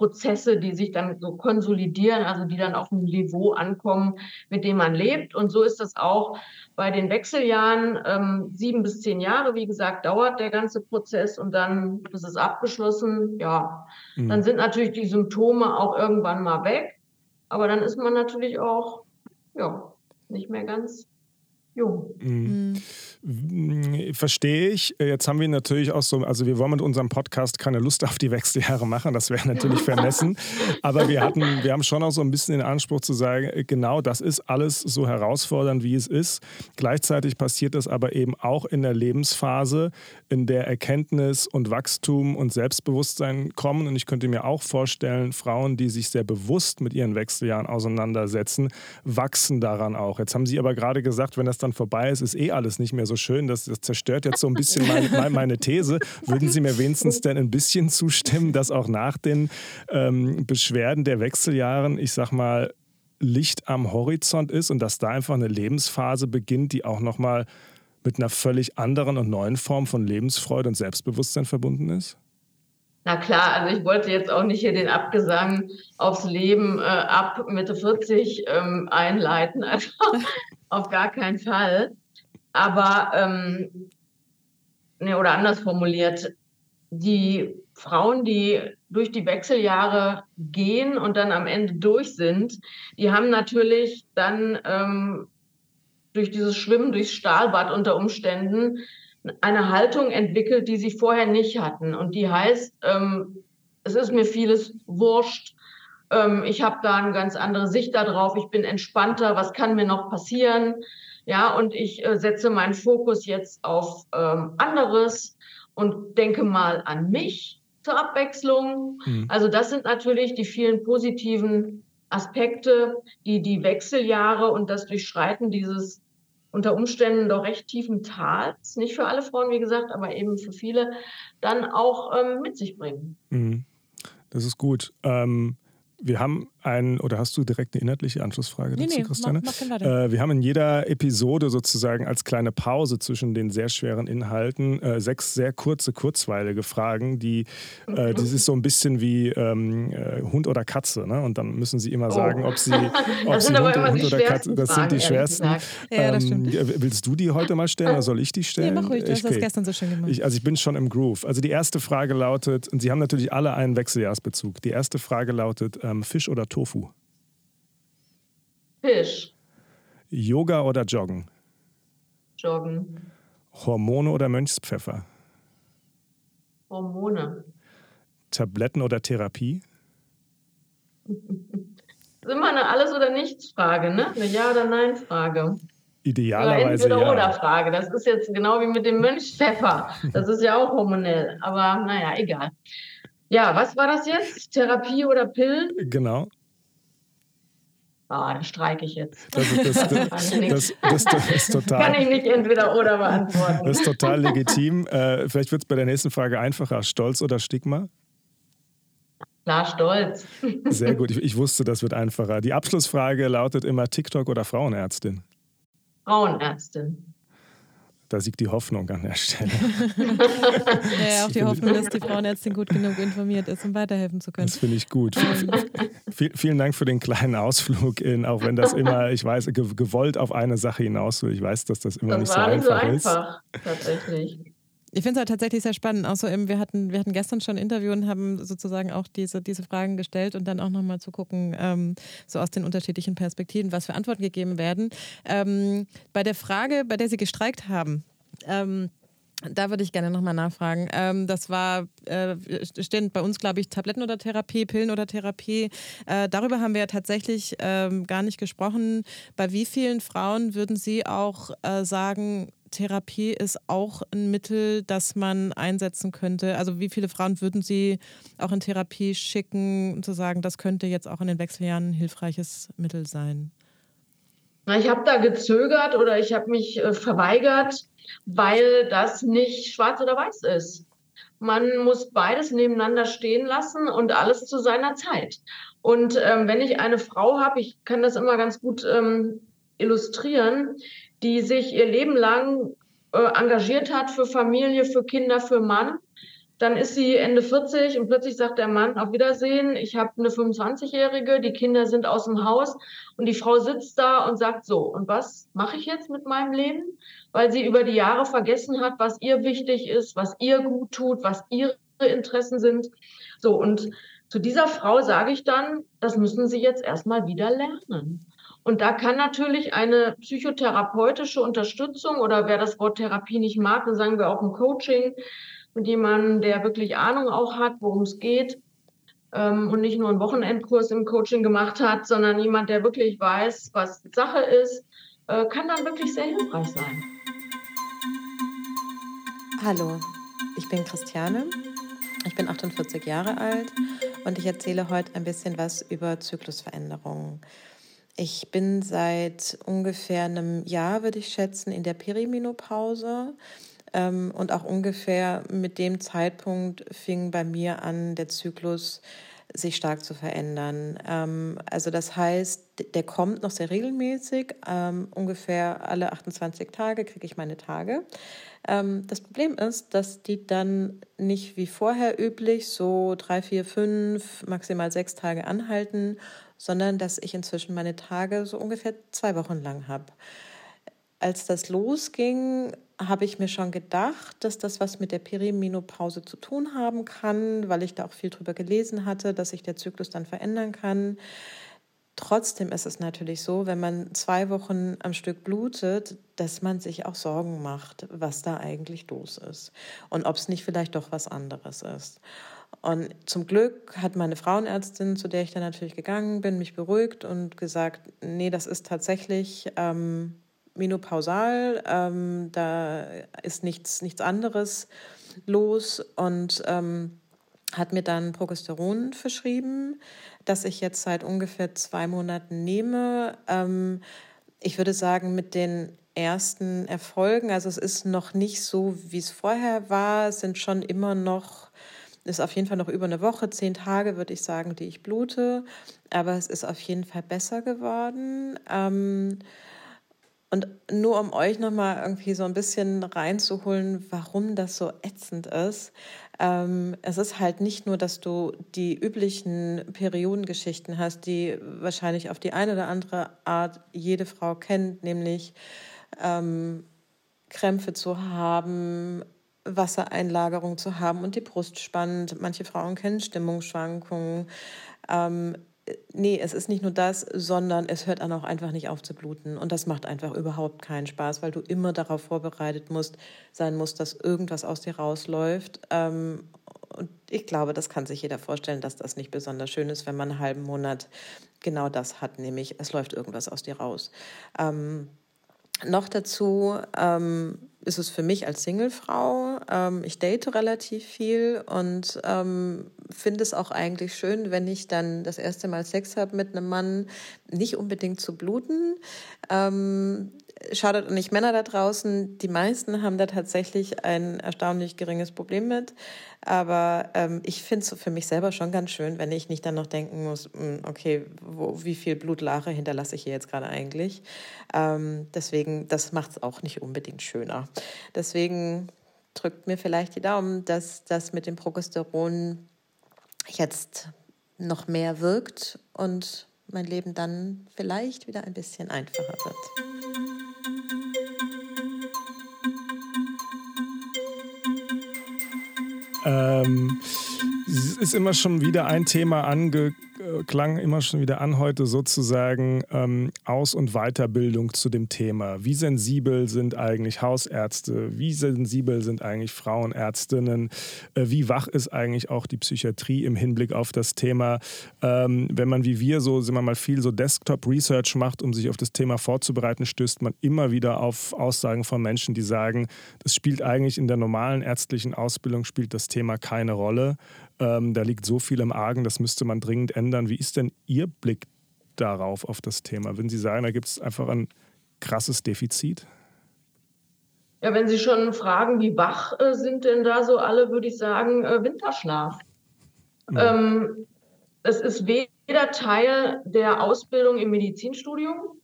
Prozesse, die sich dann so konsolidieren, also die dann auf ein Niveau ankommen, mit dem man lebt. Und so ist das auch bei den Wechseljahren. Ähm, sieben bis zehn Jahre, wie gesagt, dauert der ganze Prozess und dann ist es abgeschlossen. Ja, mhm. dann sind natürlich die Symptome auch irgendwann mal weg. Aber dann ist man natürlich auch, ja, nicht mehr ganz jung. Mhm. Mhm. Verstehe ich. Jetzt haben wir natürlich auch so, also wir wollen mit unserem Podcast keine Lust auf die Wechseljahre machen, das wäre natürlich vermessen. Aber wir hatten, wir haben schon auch so ein bisschen den Anspruch zu sagen, genau das ist alles so herausfordernd, wie es ist. Gleichzeitig passiert das aber eben auch in der Lebensphase, in der Erkenntnis und Wachstum und Selbstbewusstsein kommen. Und ich könnte mir auch vorstellen, Frauen, die sich sehr bewusst mit ihren Wechseljahren auseinandersetzen, wachsen daran auch. Jetzt haben Sie aber gerade gesagt, wenn das dann vorbei ist, ist eh alles nicht mehr so schön. Das, das zerstört jetzt so ein bisschen meine, meine, These. Würden Sie mir wenigstens denn ein bisschen zustimmen, dass auch nach den ähm, Beschwerden der Wechseljahren, ich sag mal, Licht am Horizont ist und dass da einfach eine Lebensphase beginnt, die auch nochmal mit einer völlig anderen und neuen Form von Lebensfreude und Selbstbewusstsein verbunden ist? Na klar, also ich wollte jetzt auch nicht hier den Abgesang aufs Leben äh, ab Mitte 40 ähm, einleiten. Also auf gar keinen Fall. Aber, ähm, ne, oder anders formuliert, die Frauen, die durch die Wechseljahre gehen und dann am Ende durch sind, die haben natürlich dann ähm, durch dieses Schwimmen durchs Stahlbad unter Umständen eine Haltung entwickelt, die sie vorher nicht hatten. Und die heißt, ähm, es ist mir vieles wurscht, ähm, ich habe da eine ganz andere Sicht darauf, ich bin entspannter, was kann mir noch passieren? Ja, und ich äh, setze meinen Fokus jetzt auf ähm, anderes und denke mal an mich zur Abwechslung. Mhm. Also das sind natürlich die vielen positiven Aspekte, die die Wechseljahre und das Durchschreiten dieses unter Umständen doch recht tiefen Tals, nicht für alle Frauen, wie gesagt, aber eben für viele, dann auch ähm, mit sich bringen. Mhm. Das ist gut. Ähm, wir haben ein, oder hast du direkt eine inhaltliche Anschlussfrage dazu, nee, Christiane? Mach, mach äh, wir haben in jeder Episode sozusagen als kleine Pause zwischen den sehr schweren Inhalten äh, sechs sehr kurze, kurzweilige Fragen, die, äh, das ist so ein bisschen wie ähm, äh, Hund oder Katze. Ne? Und dann müssen sie immer oh. sagen, ob sie, ob sie Hund, Hund oder Katze, das sind die schwersten. Ja, das ähm, willst du die heute mal stellen oder soll ich die stellen? Nee, mach ruhig, du hast okay. das gestern so schön gemacht. Ich, also ich bin schon im Groove. Also die erste Frage lautet, und sie haben natürlich alle einen Wechseljahrsbezug. Die erste Frage lautet, ähm, Fisch oder Tofu? Fisch. Yoga oder Joggen? Joggen. Hormone oder Mönchspfeffer? Hormone. Tabletten oder Therapie? das ist immer eine Alles- oder Nichts-Frage, ne? Eine Ja- oder Nein-Frage. Idealerweise oder ja. oder Frage. Das ist jetzt genau wie mit dem Mönchspfeffer. Das ist ja auch hormonell. Aber naja, egal. Ja, was war das jetzt? Therapie oder Pillen? Genau. Ah, dann streike ich jetzt. Das, das, das, das, ist total. Kann ich nicht entweder oder beantworten. Das ist total legitim. Äh, vielleicht wird es bei der nächsten Frage einfacher. Stolz oder Stigma? Klar, stolz. Sehr gut. Ich, ich wusste, das wird einfacher. Die Abschlussfrage lautet immer TikTok oder Frauenärztin? Frauenärztin. Da siegt die Hoffnung an der Stelle. ja, auch die Hoffnung, dass die Frauenärztin gut genug informiert ist, um weiterhelfen zu können. Das finde ich gut. Vielen Dank für den kleinen Ausflug in, auch wenn das immer, ich weiß, gewollt auf eine Sache hinaus will. Ich weiß, dass das immer das nicht so einfach, nicht so einfach ist. Tatsächlich. Ich finde es halt tatsächlich sehr spannend. Auch so eben, wir hatten, wir hatten gestern schon ein Interview und haben sozusagen auch diese, diese Fragen gestellt und dann auch nochmal zu gucken, ähm, so aus den unterschiedlichen Perspektiven, was für Antworten gegeben werden. Ähm, bei der Frage, bei der Sie gestreikt haben, ähm, da würde ich gerne nochmal nachfragen. Ähm, das war, äh, stehen bei uns, glaube ich, Tabletten oder Therapie, Pillen oder Therapie. Äh, darüber haben wir ja tatsächlich ähm, gar nicht gesprochen. Bei wie vielen Frauen würden Sie auch äh, sagen, Therapie ist auch ein Mittel, das man einsetzen könnte? Also wie viele Frauen würden Sie auch in Therapie schicken, zu sagen, das könnte jetzt auch in den Wechseljahren ein hilfreiches Mittel sein? Ich habe da gezögert oder ich habe mich äh, verweigert, weil das nicht schwarz oder weiß ist. Man muss beides nebeneinander stehen lassen und alles zu seiner Zeit. Und ähm, wenn ich eine Frau habe, ich kann das immer ganz gut ähm, illustrieren, die sich ihr Leben lang äh, engagiert hat für Familie, für Kinder, für Mann. Dann ist sie Ende 40 und plötzlich sagt der Mann auf Wiedersehen, ich habe eine 25-Jährige, die Kinder sind aus dem Haus und die Frau sitzt da und sagt so, und was mache ich jetzt mit meinem Leben? Weil sie über die Jahre vergessen hat, was ihr wichtig ist, was ihr gut tut, was ihre Interessen sind. So, und zu dieser Frau sage ich dann, das müssen Sie jetzt erstmal wieder lernen. Und da kann natürlich eine psychotherapeutische Unterstützung oder wer das Wort Therapie nicht mag, dann sagen wir auch ein Coaching mit jemandem, der wirklich Ahnung auch hat, worum es geht ähm, und nicht nur einen Wochenendkurs im Coaching gemacht hat, sondern jemand, der wirklich weiß, was Sache ist, äh, kann dann wirklich sehr hilfreich sein. Hallo, ich bin Christiane. Ich bin 48 Jahre alt und ich erzähle heute ein bisschen was über Zyklusveränderungen. Ich bin seit ungefähr einem Jahr, würde ich schätzen, in der Perimenopause. Ähm, und auch ungefähr mit dem Zeitpunkt fing bei mir an, der Zyklus sich stark zu verändern. Ähm, also das heißt, der kommt noch sehr regelmäßig. Ähm, ungefähr alle 28 Tage kriege ich meine Tage. Das Problem ist, dass die dann nicht wie vorher üblich so drei, vier, fünf, maximal sechs Tage anhalten, sondern dass ich inzwischen meine Tage so ungefähr zwei Wochen lang habe. Als das losging, habe ich mir schon gedacht, dass das was mit der Perimenopause zu tun haben kann, weil ich da auch viel drüber gelesen hatte, dass sich der Zyklus dann verändern kann. Trotzdem ist es natürlich so, wenn man zwei Wochen am Stück blutet, dass man sich auch Sorgen macht, was da eigentlich los ist und ob es nicht vielleicht doch was anderes ist. Und zum Glück hat meine Frauenärztin, zu der ich dann natürlich gegangen bin, mich beruhigt und gesagt, nee, das ist tatsächlich ähm, menopausal, ähm, da ist nichts, nichts anderes los und ähm, hat mir dann Progesteron verschrieben, das ich jetzt seit ungefähr zwei Monaten nehme. Ähm, ich würde sagen, mit den ersten Erfolgen, also es ist noch nicht so, wie es vorher war, es sind schon immer noch ist auf jeden Fall noch über eine Woche, zehn Tage, würde ich sagen, die ich blute. Aber es ist auf jeden Fall besser geworden. Ähm, und nur um euch nochmal irgendwie so ein bisschen reinzuholen, warum das so ätzend ist. Ähm, es ist halt nicht nur, dass du die üblichen Periodengeschichten hast, die wahrscheinlich auf die eine oder andere Art jede Frau kennt, nämlich ähm, Krämpfe zu haben, Wassereinlagerung zu haben und die Brust spannt. Manche Frauen kennen Stimmungsschwankungen. Ähm, nee, es ist nicht nur das, sondern es hört dann auch einfach nicht auf zu bluten. Und das macht einfach überhaupt keinen Spaß, weil du immer darauf vorbereitet musst, sein musst, dass irgendwas aus dir rausläuft. Ähm, und ich glaube, das kann sich jeder vorstellen, dass das nicht besonders schön ist, wenn man einen halben Monat genau das hat, nämlich es läuft irgendwas aus dir raus. Ähm, noch dazu, ähm, ist es für mich als Singlefrau. Ähm, ich date relativ viel und ähm, finde es auch eigentlich schön, wenn ich dann das erste Mal Sex habe mit einem Mann, nicht unbedingt zu bluten. Ähm, schadet nicht Männer da draußen. Die meisten haben da tatsächlich ein erstaunlich geringes Problem mit. Aber ähm, ich finde es für mich selber schon ganz schön, wenn ich nicht dann noch denken muss, hm, okay, wo, wie viel Blutlache hinterlasse ich hier jetzt gerade eigentlich. Ähm, deswegen, das macht es auch nicht unbedingt schöner. Deswegen drückt mir vielleicht die Daumen, dass das mit dem Progesteron jetzt noch mehr wirkt und mein Leben dann vielleicht wieder ein bisschen einfacher wird. Ähm, es ist immer schon wieder ein Thema ange klang immer schon wieder an heute sozusagen ähm, Aus- und Weiterbildung zu dem Thema. Wie sensibel sind eigentlich Hausärzte? Wie sensibel sind eigentlich Frauenärztinnen? Äh, wie wach ist eigentlich auch die Psychiatrie im Hinblick auf das Thema? Ähm, wenn man wie wir so, sind wir mal viel so Desktop-Research macht, um sich auf das Thema vorzubereiten, stößt man immer wieder auf Aussagen von Menschen, die sagen, das spielt eigentlich in der normalen ärztlichen Ausbildung spielt das Thema keine Rolle. Ähm, da liegt so viel im Argen, das müsste man dringend ändern. Wie ist denn Ihr Blick darauf, auf das Thema? Wenn Sie sagen, da gibt es einfach ein krasses Defizit? Ja, wenn Sie schon fragen, wie wach äh, sind denn da so alle, würde ich sagen, äh, Winterschlaf. Ja. Ähm, es ist weder Teil der Ausbildung im Medizinstudium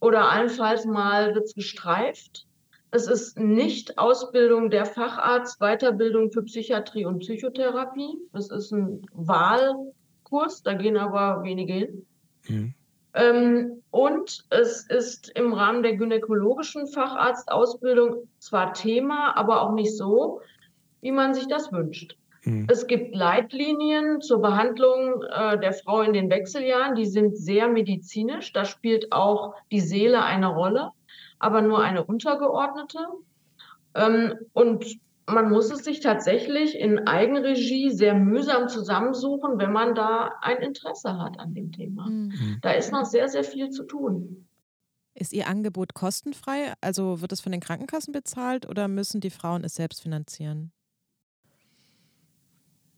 oder allenfalls mal wird es gestreift. Es ist nicht Ausbildung der Facharzt, Weiterbildung für Psychiatrie und Psychotherapie. Es ist ein Wahlkurs, da gehen aber wenige hin. Mhm. Ähm, und es ist im Rahmen der gynäkologischen Facharztausbildung zwar Thema, aber auch nicht so, wie man sich das wünscht. Mhm. Es gibt Leitlinien zur Behandlung äh, der Frau in den Wechseljahren, die sind sehr medizinisch. Da spielt auch die Seele eine Rolle aber nur eine untergeordnete. Ähm, und man muss es sich tatsächlich in Eigenregie sehr mühsam zusammensuchen, wenn man da ein Interesse hat an dem Thema. Mhm. Da ist noch sehr, sehr viel zu tun. Ist Ihr Angebot kostenfrei? Also wird es von den Krankenkassen bezahlt oder müssen die Frauen es selbst finanzieren?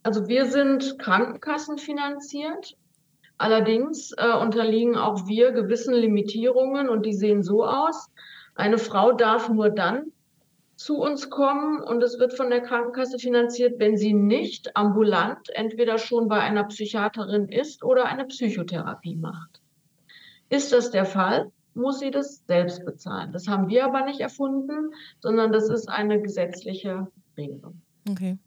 Also wir sind krankenkassenfinanziert. Allerdings äh, unterliegen auch wir gewissen Limitierungen und die sehen so aus. Eine Frau darf nur dann zu uns kommen und es wird von der Krankenkasse finanziert, wenn sie nicht ambulant entweder schon bei einer Psychiaterin ist oder eine Psychotherapie macht. Ist das der Fall, muss sie das selbst bezahlen. Das haben wir aber nicht erfunden, sondern das ist eine gesetzliche Regelung. Okay.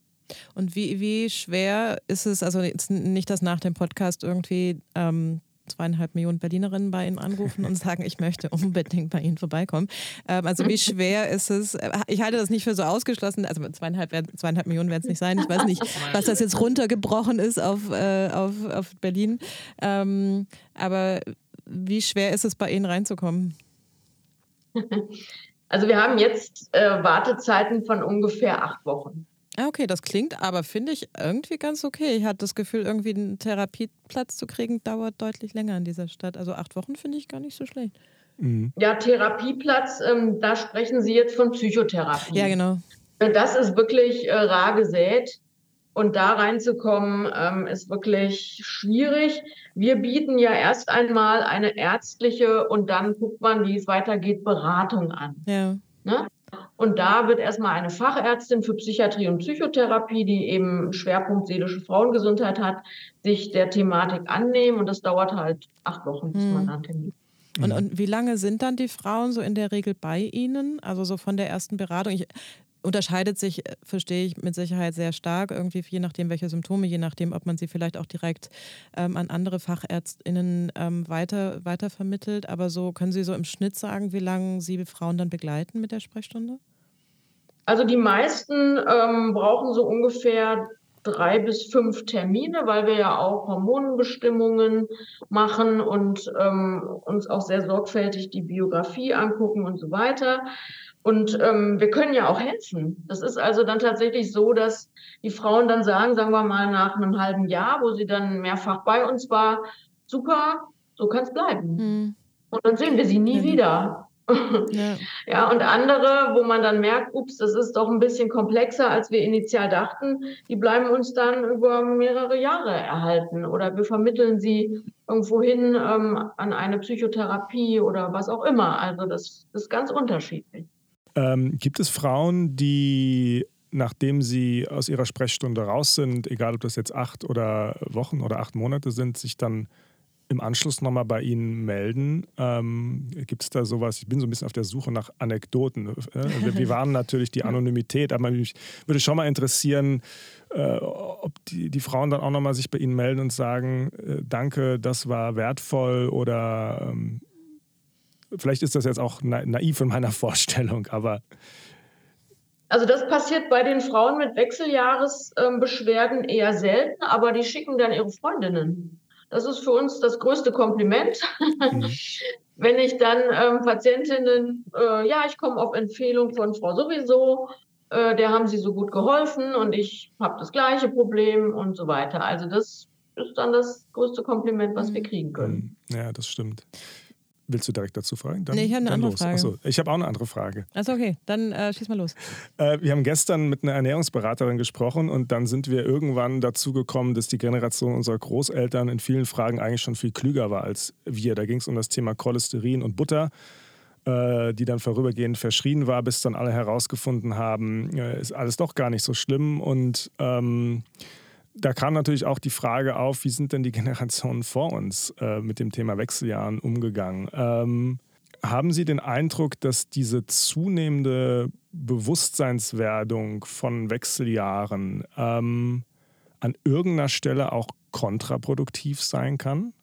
Und wie, wie schwer ist es, also nicht, dass nach dem Podcast irgendwie ähm, zweieinhalb Millionen Berlinerinnen bei Ihnen anrufen und sagen, ich möchte unbedingt bei Ihnen vorbeikommen. Ähm, also wie schwer ist es? Äh, ich halte das nicht für so ausgeschlossen. Also zweieinhalb, zweieinhalb Millionen werden es nicht sein. Ich weiß nicht, was das jetzt runtergebrochen ist auf, äh, auf, auf Berlin. Ähm, aber wie schwer ist es, bei Ihnen reinzukommen? Also wir haben jetzt äh, Wartezeiten von ungefähr acht Wochen. Ah, okay, das klingt aber, finde ich, irgendwie ganz okay. Ich hatte das Gefühl, irgendwie einen Therapieplatz zu kriegen, dauert deutlich länger in dieser Stadt. Also acht Wochen finde ich gar nicht so schlecht. Mhm. Ja, Therapieplatz, ähm, da sprechen Sie jetzt von Psychotherapie. Ja, genau. Das ist wirklich äh, rar gesät. Und da reinzukommen, ähm, ist wirklich schwierig. Wir bieten ja erst einmal eine ärztliche und dann guckt man, wie es weitergeht, Beratung an. Ja. Ne? Und da wird erstmal eine Fachärztin für Psychiatrie und Psychotherapie, die eben Schwerpunkt seelische Frauengesundheit hat, sich der Thematik annehmen. Und das dauert halt acht Wochen, bis hm. man dann Termin und, und wie lange sind dann die Frauen so in der Regel bei Ihnen? Also so von der ersten Beratung? Ich, unterscheidet sich, äh, verstehe ich mit Sicherheit sehr stark, irgendwie je nachdem, welche Symptome, je nachdem, ob man sie vielleicht auch direkt ähm, an andere FachärztInnen ähm, weiter, weiter. Aber so können Sie so im Schnitt sagen, wie lange Sie Frauen dann begleiten mit der Sprechstunde? Also die meisten ähm, brauchen so ungefähr drei bis fünf Termine, weil wir ja auch Hormonbestimmungen machen und ähm, uns auch sehr sorgfältig die Biografie angucken und so weiter. Und ähm, wir können ja auch helfen. Das ist also dann tatsächlich so, dass die Frauen dann sagen, sagen wir mal nach einem halben Jahr, wo sie dann mehrfach bei uns war, super, so kann es bleiben. Mhm. Und dann sehen wir sie nie mhm. wieder. Ja. ja, und andere, wo man dann merkt, ups, das ist doch ein bisschen komplexer, als wir initial dachten, die bleiben uns dann über mehrere Jahre erhalten oder wir vermitteln sie irgendwo hin ähm, an eine Psychotherapie oder was auch immer. Also das ist ganz unterschiedlich. Ähm, gibt es Frauen, die nachdem sie aus ihrer Sprechstunde raus sind, egal ob das jetzt acht oder Wochen oder acht Monate sind, sich dann im Anschluss nochmal bei Ihnen melden. Ähm, Gibt es da sowas? Ich bin so ein bisschen auf der Suche nach Anekdoten. Äh, wir waren natürlich die Anonymität, aber mich würde schon mal interessieren, äh, ob die, die Frauen dann auch nochmal sich bei Ihnen melden und sagen, äh, danke, das war wertvoll oder ähm, vielleicht ist das jetzt auch naiv in meiner Vorstellung, aber also das passiert bei den Frauen mit Wechseljahresbeschwerden eher selten, aber die schicken dann ihre Freundinnen. Das ist für uns das größte Kompliment. Mhm. Wenn ich dann ähm, Patientinnen, äh, ja, ich komme auf Empfehlung von Frau sowieso, äh, der haben sie so gut geholfen und ich habe das gleiche Problem und so weiter. Also das ist dann das größte Kompliment, was wir mhm. kriegen können. Ja, das stimmt. Willst du direkt dazu fragen? Dann, nee, ich habe eine andere los. Frage. Achso, ich habe auch eine andere Frage. Achso, okay, dann äh, schieß mal los. Äh, wir haben gestern mit einer Ernährungsberaterin gesprochen und dann sind wir irgendwann dazu gekommen, dass die Generation unserer Großeltern in vielen Fragen eigentlich schon viel klüger war als wir. Da ging es um das Thema Cholesterin und Butter äh, die dann vorübergehend verschrien war, bis dann alle herausgefunden haben, äh, ist alles doch gar nicht so schlimm und ähm, da kam natürlich auch die Frage auf, wie sind denn die Generationen vor uns äh, mit dem Thema Wechseljahren umgegangen? Ähm, haben Sie den Eindruck, dass diese zunehmende Bewusstseinswerdung von Wechseljahren ähm, an irgendeiner Stelle auch kontraproduktiv sein kann?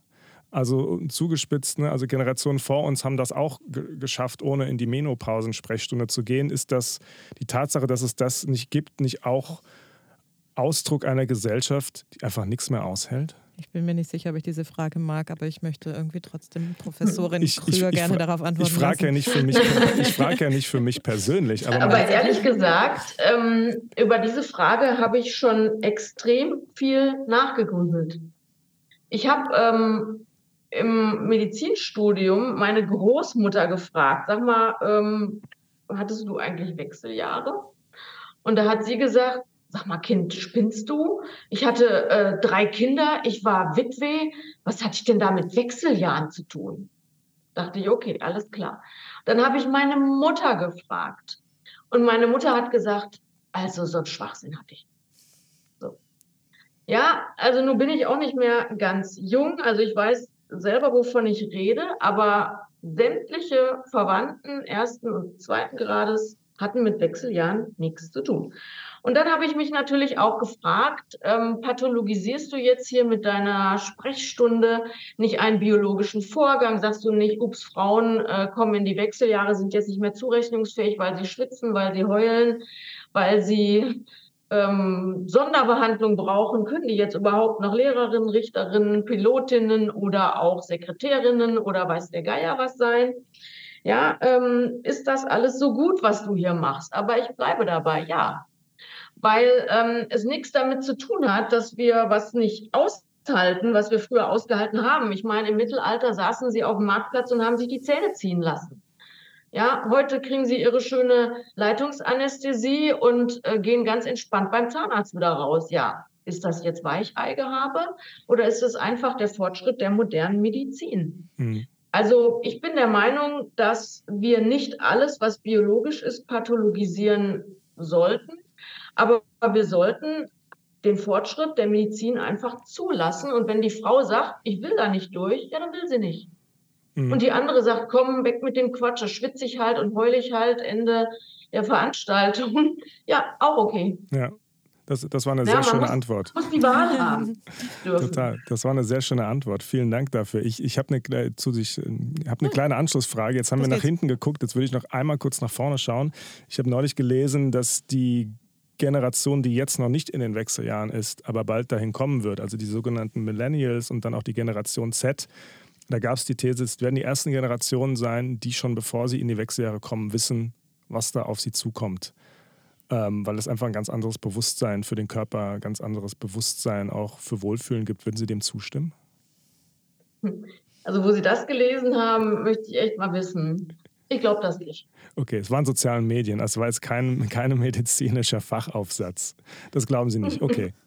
Also zugespitzt, ne? also Generationen vor uns haben das auch geschafft, ohne in die Menopausensprechstunde zu gehen. Ist das die Tatsache, dass es das nicht gibt, nicht auch Ausdruck einer Gesellschaft, die einfach nichts mehr aushält? Ich bin mir nicht sicher, ob ich diese Frage mag, aber ich möchte irgendwie trotzdem Professorin ich, Krüger ich, ich, gerne darauf antworten. Ich frage ja nicht für mich, ich frage ja nicht für mich persönlich. Aber, aber ehrlich gesagt, ähm, über diese Frage habe ich schon extrem viel nachgegrübelt. Ich habe ähm, im Medizinstudium meine Großmutter gefragt, sag mal, ähm, hattest du eigentlich Wechseljahre? Und da hat sie gesagt, Sag mal, Kind, spinnst du? Ich hatte äh, drei Kinder, ich war Witwe. Was hatte ich denn da mit Wechseljahren zu tun? Dachte ich, okay, alles klar. Dann habe ich meine Mutter gefragt. Und meine Mutter hat gesagt, also so ein Schwachsinn hatte ich. So. Ja, also nun bin ich auch nicht mehr ganz jung. Also ich weiß selber, wovon ich rede, aber sämtliche Verwandten ersten und zweiten Grades hatten mit Wechseljahren nichts zu tun. Und dann habe ich mich natürlich auch gefragt, ähm, pathologisierst du jetzt hier mit deiner Sprechstunde nicht einen biologischen Vorgang? Sagst du nicht, ups, Frauen äh, kommen in die Wechseljahre, sind jetzt nicht mehr zurechnungsfähig, weil sie schwitzen, weil sie heulen, weil sie ähm, Sonderbehandlung brauchen? Können die jetzt überhaupt noch Lehrerinnen, Richterinnen, Pilotinnen oder auch Sekretärinnen oder weiß der Geier was sein? Ja, ähm, ist das alles so gut, was du hier machst? Aber ich bleibe dabei, ja weil ähm, es nichts damit zu tun hat, dass wir was nicht aushalten, was wir früher ausgehalten haben. Ich meine, im Mittelalter saßen sie auf dem Marktplatz und haben sich die Zähne ziehen lassen. Ja, heute kriegen sie ihre schöne Leitungsanästhesie und äh, gehen ganz entspannt beim Zahnarzt wieder raus. Ja, ist das jetzt Weicheigehabe oder ist es einfach der Fortschritt der modernen Medizin? Mhm. Also ich bin der Meinung, dass wir nicht alles, was biologisch ist, pathologisieren sollten. Aber wir sollten den Fortschritt der Medizin einfach zulassen. Und wenn die Frau sagt, ich will da nicht durch, ja, dann will sie nicht. Mhm. Und die andere sagt, komm, weg mit dem Quatsch, da schwitze ich halt und heule ich halt Ende der Veranstaltung. Ja, auch okay. Ja. Das, das war eine ja, sehr schöne muss, Antwort. Muss die Wahl haben. Total. Das war eine sehr schöne Antwort. Vielen Dank dafür. Ich, ich habe eine, zu sich, hab eine kleine Anschlussfrage. Jetzt haben das wir nach geht's. hinten geguckt. Jetzt würde ich noch einmal kurz nach vorne schauen. Ich habe neulich gelesen, dass die Generation, die jetzt noch nicht in den Wechseljahren ist, aber bald dahin kommen wird, also die sogenannten Millennials und dann auch die Generation Z, da gab es die These, es werden die ersten Generationen sein, die schon bevor sie in die Wechseljahre kommen, wissen, was da auf sie zukommt. Ähm, weil es einfach ein ganz anderes Bewusstsein für den Körper, ganz anderes Bewusstsein auch für Wohlfühlen gibt. Würden Sie dem zustimmen? Also, wo Sie das gelesen haben, möchte ich echt mal wissen. Ich glaube das nicht. Okay, es waren sozialen Medien, also war jetzt kein, kein medizinischer Fachaufsatz. Das glauben Sie nicht. Okay.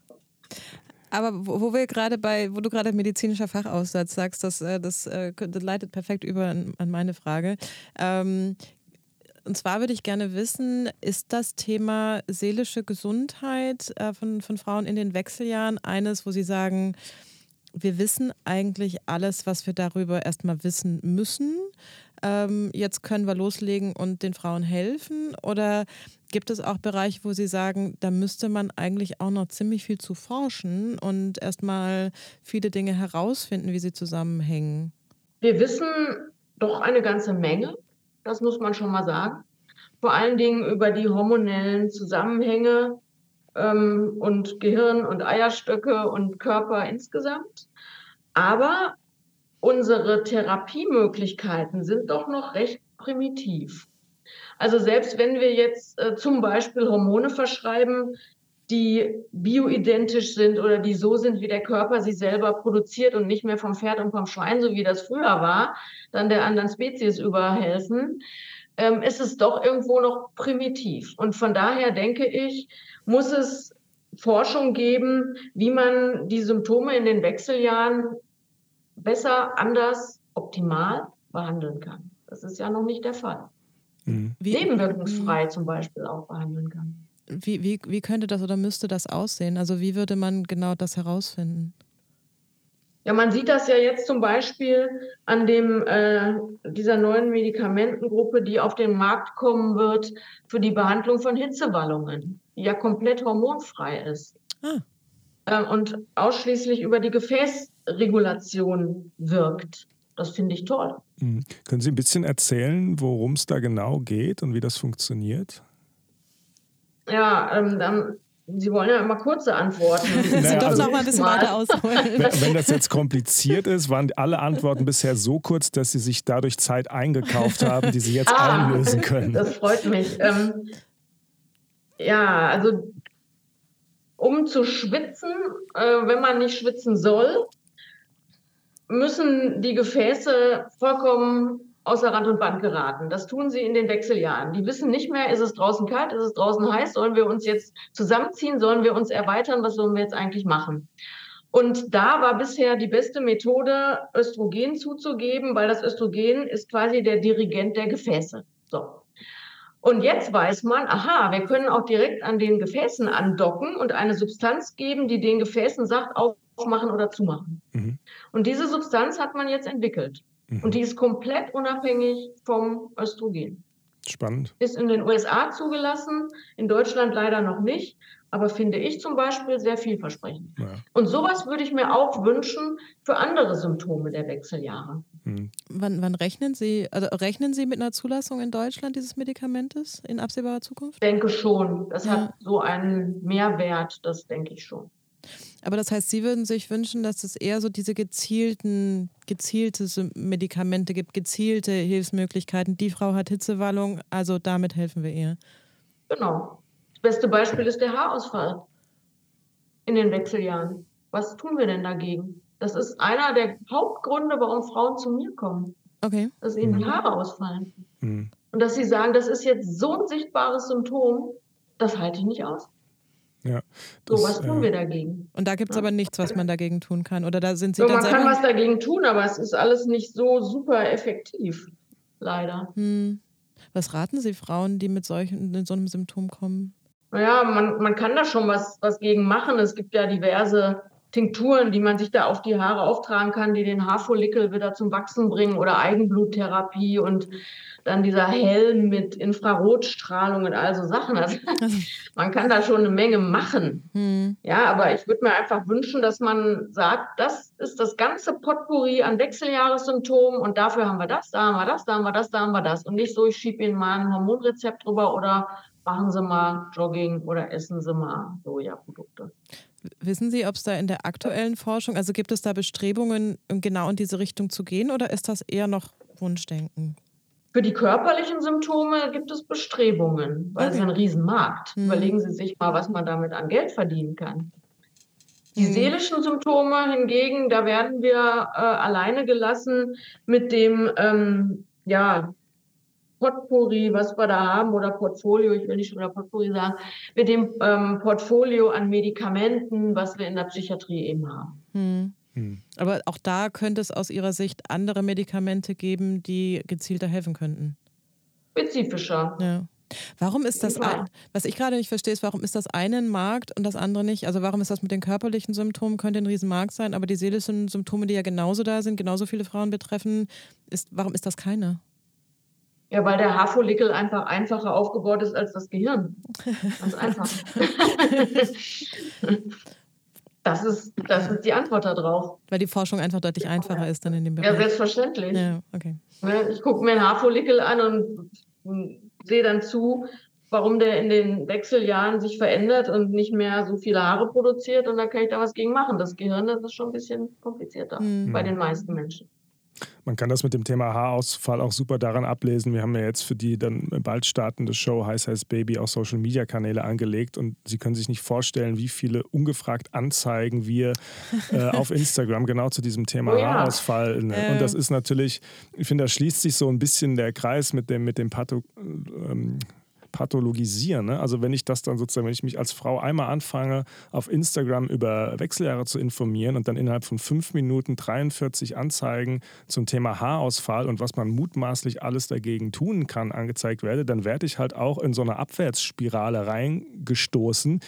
Aber wo, wir gerade bei, wo du gerade medizinischer Fachaussatz sagst, das, äh, das, äh, das leitet perfekt über an, an meine Frage. Ähm, und zwar würde ich gerne wissen, ist das Thema seelische Gesundheit äh, von, von Frauen in den Wechseljahren eines, wo Sie sagen, wir wissen eigentlich alles, was wir darüber erstmal wissen müssen. Ähm, jetzt können wir loslegen und den Frauen helfen? Oder gibt es auch Bereiche, wo Sie sagen, da müsste man eigentlich auch noch ziemlich viel zu forschen und erstmal viele Dinge herausfinden, wie sie zusammenhängen? Wir wissen doch eine ganze Menge. Das muss man schon mal sagen. Vor allen Dingen über die hormonellen Zusammenhänge ähm, und Gehirn und Eierstöcke und Körper insgesamt. Aber unsere Therapiemöglichkeiten sind doch noch recht primitiv. Also selbst wenn wir jetzt äh, zum Beispiel Hormone verschreiben, die bioidentisch sind oder die so sind, wie der Körper sie selber produziert und nicht mehr vom Pferd und vom Schwein, so wie das früher war, dann der anderen Spezies überhelfen, ähm, ist es doch irgendwo noch primitiv. Und von daher denke ich, muss es Forschung geben, wie man die Symptome in den Wechseljahren besser, anders, optimal behandeln kann. Das ist ja noch nicht der Fall. Mhm. Nebenwirkungsfrei mhm. zum Beispiel auch behandeln kann. Wie, wie, wie könnte das oder müsste das aussehen? Also wie würde man genau das herausfinden? Ja, man sieht das ja jetzt zum Beispiel an dem, äh, dieser neuen Medikamentengruppe, die auf den Markt kommen wird für die Behandlung von Hitzewallungen, die ja komplett hormonfrei ist. Ah. Äh, und ausschließlich über die Gefäßregulation wirkt. Das finde ich toll. Mhm. Können Sie ein bisschen erzählen, worum es da genau geht und wie das funktioniert? Ja, ähm, dann, Sie wollen ja immer kurze Antworten. Sie naja, dürfen also, auch mal ein bisschen weiter ausholen. Wenn, wenn, das jetzt kompliziert ist, waren alle Antworten bisher so kurz, dass Sie sich dadurch Zeit eingekauft haben, die Sie jetzt ah, einlösen können. Das freut mich. Ähm, ja, also um zu schwitzen, äh, wenn man nicht schwitzen soll, müssen die Gefäße vollkommen außer Rand und Band geraten. Das tun sie in den Wechseljahren. Die wissen nicht mehr, ist es draußen kalt, ist es draußen heiß, sollen wir uns jetzt zusammenziehen, sollen wir uns erweitern, was sollen wir jetzt eigentlich machen? Und da war bisher die beste Methode, Östrogen zuzugeben, weil das Östrogen ist quasi der Dirigent der Gefäße. So. Und jetzt weiß man, aha, wir können auch direkt an den Gefäßen andocken und eine Substanz geben, die den Gefäßen sagt, aufmachen oder zumachen. Mhm. Und diese Substanz hat man jetzt entwickelt. Mhm. Und die ist komplett unabhängig vom Östrogen. Spannend. Ist in den USA zugelassen, in Deutschland leider noch nicht, aber finde ich zum Beispiel sehr vielversprechend. Ja. Und sowas würde ich mir auch wünschen für andere Symptome der Wechseljahre. Mhm. Wann, wann, rechnen Sie, also rechnen Sie mit einer Zulassung in Deutschland dieses Medikamentes in absehbarer Zukunft? Ich denke schon. Das ja. hat so einen Mehrwert, das denke ich schon. Aber das heißt, Sie würden sich wünschen, dass es eher so diese gezielten, gezielte Medikamente gibt, gezielte Hilfsmöglichkeiten. Die Frau hat Hitzewallung, also damit helfen wir ihr. Genau. Das beste Beispiel ist der Haarausfall in den Wechseljahren. Was tun wir denn dagegen? Das ist einer der Hauptgründe, warum Frauen zu mir kommen. Okay. Dass ihnen die mhm. Haare ausfallen. Mhm. Und dass sie sagen, das ist jetzt so ein sichtbares Symptom, das halte ich nicht aus. Ja, das, so, was tun äh, wir dagegen? Und da gibt es ja. aber nichts, was man dagegen tun kann. Oder da sind Sie so, dann man kann was dagegen tun, aber es ist alles nicht so super effektiv, leider. Hm. Was raten Sie Frauen, die mit solchen, mit so einem Symptom kommen? Naja, man, man kann da schon was, was gegen machen. Es gibt ja diverse Tinkturen, die man sich da auf die Haare auftragen kann, die den Haarfollikel wieder zum Wachsen bringen oder Eigenbluttherapie und dann dieser Helm mit Infrarotstrahlung und all so Sachen. Also, man kann da schon eine Menge machen. Hm. Ja, aber ich würde mir einfach wünschen, dass man sagt, das ist das ganze Potpourri an Wechseljahressymptomen und dafür haben wir das, da haben wir das, da haben wir das, da haben wir das. Und nicht so, ich schiebe Ihnen mal ein Hormonrezept drüber oder machen Sie mal Jogging oder essen Sie mal Sojaprodukte. Wissen Sie, ob es da in der aktuellen Forschung, also gibt es da Bestrebungen, genau in diese Richtung zu gehen oder ist das eher noch Wunschdenken? Für die körperlichen Symptome gibt es Bestrebungen, weil okay. es ein Riesenmarkt. Mhm. Überlegen Sie sich mal, was man damit an Geld verdienen kann. Die mhm. seelischen Symptome hingegen, da werden wir äh, alleine gelassen mit dem, ähm, ja, Potpourri, was wir da haben, oder Portfolio, ich will nicht schon wieder Potpourri sagen, mit dem ähm, Portfolio an Medikamenten, was wir in der Psychiatrie eben haben. Hm. Hm. Aber auch da könnte es aus Ihrer Sicht andere Medikamente geben, die gezielter helfen könnten. Spezifischer. Ja. Warum ist das, ein, was ich gerade nicht verstehe, ist, warum ist das eine ein Markt und das andere nicht? Also warum ist das mit den körperlichen Symptomen, könnte ein Riesenmarkt sein, aber die seelischen Symptome, die ja genauso da sind, genauso viele Frauen betreffen, ist, warum ist das keine? Ja, weil der Haarfollikel einfach einfacher aufgebaut ist als das Gehirn. Ganz einfach. das, ist, das ist die Antwort darauf. Weil die Forschung einfach deutlich einfacher ist dann in dem Bereich. Ja, selbstverständlich. Ja, okay. Ich gucke mir einen Haarfollikel an und sehe dann zu, warum der in den Wechseljahren sich verändert und nicht mehr so viele Haare produziert und dann kann ich da was gegen machen. Das Gehirn, das ist schon ein bisschen komplizierter mhm. bei den meisten Menschen. Man kann das mit dem Thema Haarausfall auch super daran ablesen. Wir haben ja jetzt für die dann bald startende Show Heiß Heiß Baby auch Social Media Kanäle angelegt und Sie können sich nicht vorstellen, wie viele ungefragt Anzeigen wir äh, auf Instagram genau zu diesem Thema oh ja. Haarausfall. Ne? Äh. Und das ist natürlich, ich finde, da schließt sich so ein bisschen der Kreis mit dem, mit dem Patho, ähm, pathologisieren. Ne? Also wenn ich das dann sozusagen, wenn ich mich als Frau einmal anfange, auf Instagram über Wechseljahre zu informieren und dann innerhalb von fünf Minuten 43 Anzeigen zum Thema Haarausfall und was man mutmaßlich alles dagegen tun kann, angezeigt werde, dann werde ich halt auch in so eine Abwärtsspirale reingestoßen,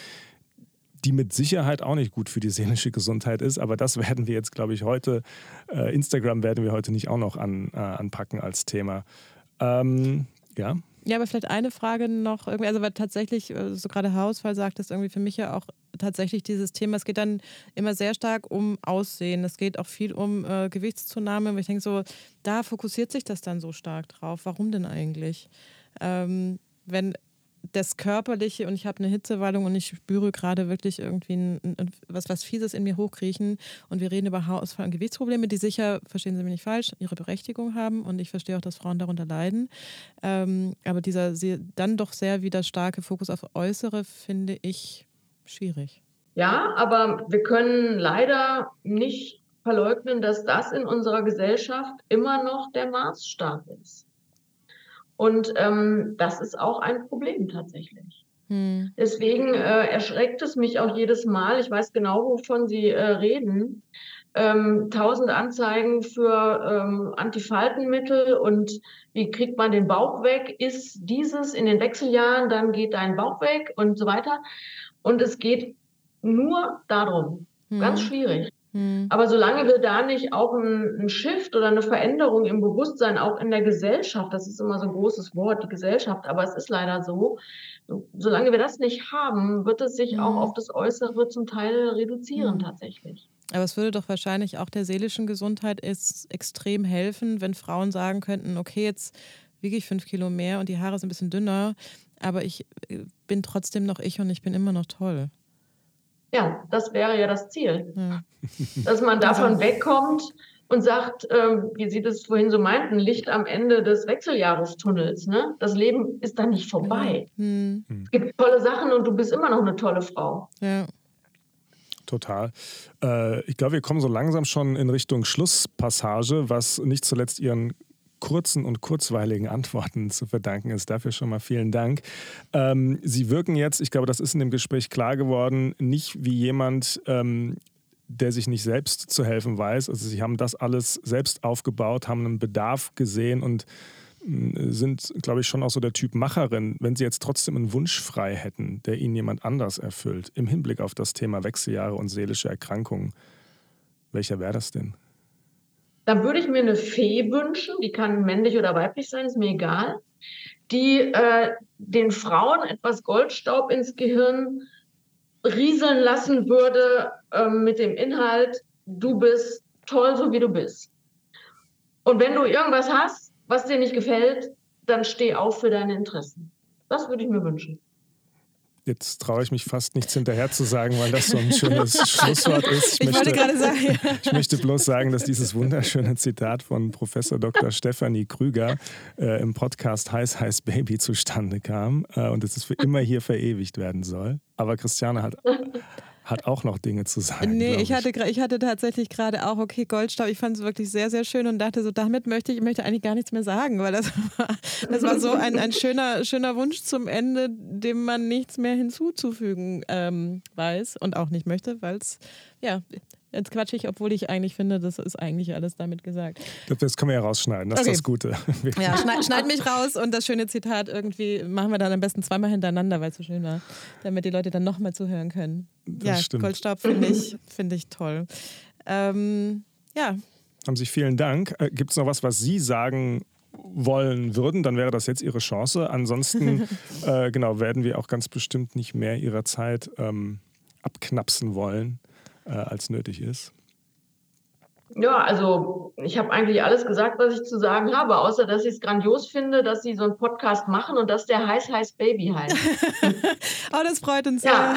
die mit Sicherheit auch nicht gut für die seelische Gesundheit ist. Aber das werden wir jetzt, glaube ich, heute, äh, Instagram werden wir heute nicht auch noch an, äh, anpacken als Thema. Ähm, ja. Ja, aber vielleicht eine Frage noch irgendwie, also weil tatsächlich, äh, so gerade Hausfall sagt das irgendwie für mich ja auch tatsächlich dieses Thema, es geht dann immer sehr stark um Aussehen, es geht auch viel um äh, Gewichtszunahme, und ich denke so, da fokussiert sich das dann so stark drauf. Warum denn eigentlich? Ähm, wenn das Körperliche und ich habe eine Hitzewallung und ich spüre gerade wirklich irgendwie ein, ein, was, was Fieses in mir hochkriechen und wir reden über Haarausfall und Gewichtsprobleme, die sicher, verstehen Sie mich nicht falsch, ihre Berechtigung haben und ich verstehe auch, dass Frauen darunter leiden. Ähm, aber dieser dann doch sehr wieder starke Fokus auf Äußere finde ich schwierig. Ja, aber wir können leider nicht verleugnen, dass das in unserer Gesellschaft immer noch der Maßstab ist. Und ähm, das ist auch ein Problem tatsächlich. Hm. Deswegen äh, erschreckt es mich auch jedes Mal. Ich weiß genau, wovon Sie äh, reden. Ähm, tausend Anzeigen für ähm, Antifaltenmittel und wie kriegt man den Bauch weg? Ist dieses in den Wechseljahren, dann geht dein Bauch weg und so weiter. Und es geht nur darum. Hm. Ganz schwierig. Hm. Aber solange wir da nicht auch ein, ein Shift oder eine Veränderung im Bewusstsein, auch in der Gesellschaft, das ist immer so ein großes Wort, die Gesellschaft, aber es ist leider so, solange wir das nicht haben, wird es sich hm. auch auf das Äußere zum Teil reduzieren hm. tatsächlich. Aber es würde doch wahrscheinlich auch der seelischen Gesundheit extrem helfen, wenn Frauen sagen könnten, okay, jetzt wiege ich fünf Kilo mehr und die Haare sind ein bisschen dünner, aber ich äh, bin trotzdem noch ich und ich bin immer noch toll. Ja, das wäre ja das Ziel. Ja. Dass man davon wegkommt und sagt, ähm, wie Sie das vorhin so meinten, Licht am Ende des Wechseljahrestunnels. Ne? Das Leben ist da nicht vorbei. Mhm. Es gibt tolle Sachen und du bist immer noch eine tolle Frau. Ja. Total. Äh, ich glaube, wir kommen so langsam schon in Richtung Schlusspassage, was nicht zuletzt Ihren kurzen und kurzweiligen Antworten zu verdanken ist. Dafür schon mal vielen Dank. Ähm, Sie wirken jetzt, ich glaube, das ist in dem Gespräch klar geworden, nicht wie jemand, ähm, der sich nicht selbst zu helfen weiß. Also Sie haben das alles selbst aufgebaut, haben einen Bedarf gesehen und äh, sind, glaube ich, schon auch so der Typ Macherin. Wenn Sie jetzt trotzdem einen Wunsch frei hätten, der Ihnen jemand anders erfüllt, im Hinblick auf das Thema Wechseljahre und seelische Erkrankungen, welcher wäre das denn? Dann würde ich mir eine Fee wünschen, die kann männlich oder weiblich sein, ist mir egal, die äh, den Frauen etwas Goldstaub ins Gehirn rieseln lassen würde äh, mit dem Inhalt, du bist toll, so wie du bist. Und wenn du irgendwas hast, was dir nicht gefällt, dann steh auf für deine Interessen. Das würde ich mir wünschen. Jetzt traue ich mich fast nichts hinterher zu sagen, weil das so ein schönes Schlusswort ist. Ich, ich möchte, gerade sagen. Ja. Ich möchte bloß sagen, dass dieses wunderschöne Zitat von Professor Dr. Stefanie Krüger äh, im Podcast Heiß Heiß Baby zustande kam äh, und dass es für immer hier verewigt werden soll. Aber Christiane hat hat auch noch Dinge zu sagen. Nee, ich, ich, Hatte, ich hatte tatsächlich gerade auch, okay, Goldstaub, ich fand es wirklich sehr, sehr schön und dachte so, damit möchte ich möchte eigentlich gar nichts mehr sagen, weil das war, das war so ein, ein schöner, schöner Wunsch zum Ende, dem man nichts mehr hinzuzufügen ähm, weiß und auch nicht möchte, weil es, ja, Jetzt quatsche ich, obwohl ich eigentlich finde, das ist eigentlich alles damit gesagt. Das können wir ja rausschneiden, das okay. ist das Gute. ja, schneid, schneid, mich raus und das schöne Zitat irgendwie machen wir dann am besten zweimal hintereinander, weil es so schön war, damit die Leute dann nochmal zuhören können. Das ja, stimmt. Goldstaub finde ich, find ich toll. Ähm, ja. Haben Sie vielen Dank. Äh, Gibt es noch was, was Sie sagen wollen würden, dann wäre das jetzt Ihre Chance. Ansonsten, äh, genau, werden wir auch ganz bestimmt nicht mehr Ihrer Zeit ähm, abknapsen wollen äh, als nötig ist? Ja, also ich habe eigentlich alles gesagt, was ich zu sagen habe, außer dass ich es grandios finde, dass Sie so einen Podcast machen und dass der Heiß Heiß Baby heißt. oh, das freut uns ja.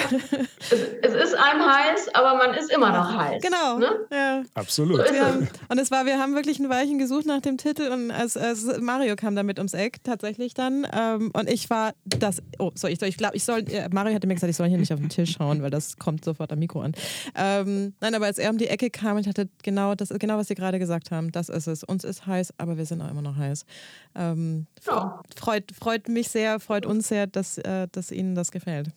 Es, es, ist einem heiß, aber man ist immer noch heiß. Genau. Ne? Ja. Absolut. So ja. Und es war, wir haben wirklich ein Weilchen gesucht nach dem Titel und als, als Mario kam damit ums Eck tatsächlich dann ähm, und ich war das. Oh, so ich, ich glaube, ich soll. Mario hatte mir gesagt, ich soll hier nicht auf den Tisch schauen, weil das kommt sofort am Mikro an. Ähm, nein, aber als er um die Ecke kam, ich hatte genau das ist genau, was Sie gerade gesagt haben. Das ist es. Uns ist heiß, aber wir sind auch immer noch heiß. Ähm, ja. freut, freut mich sehr, freut uns sehr, dass, äh, dass Ihnen das gefällt.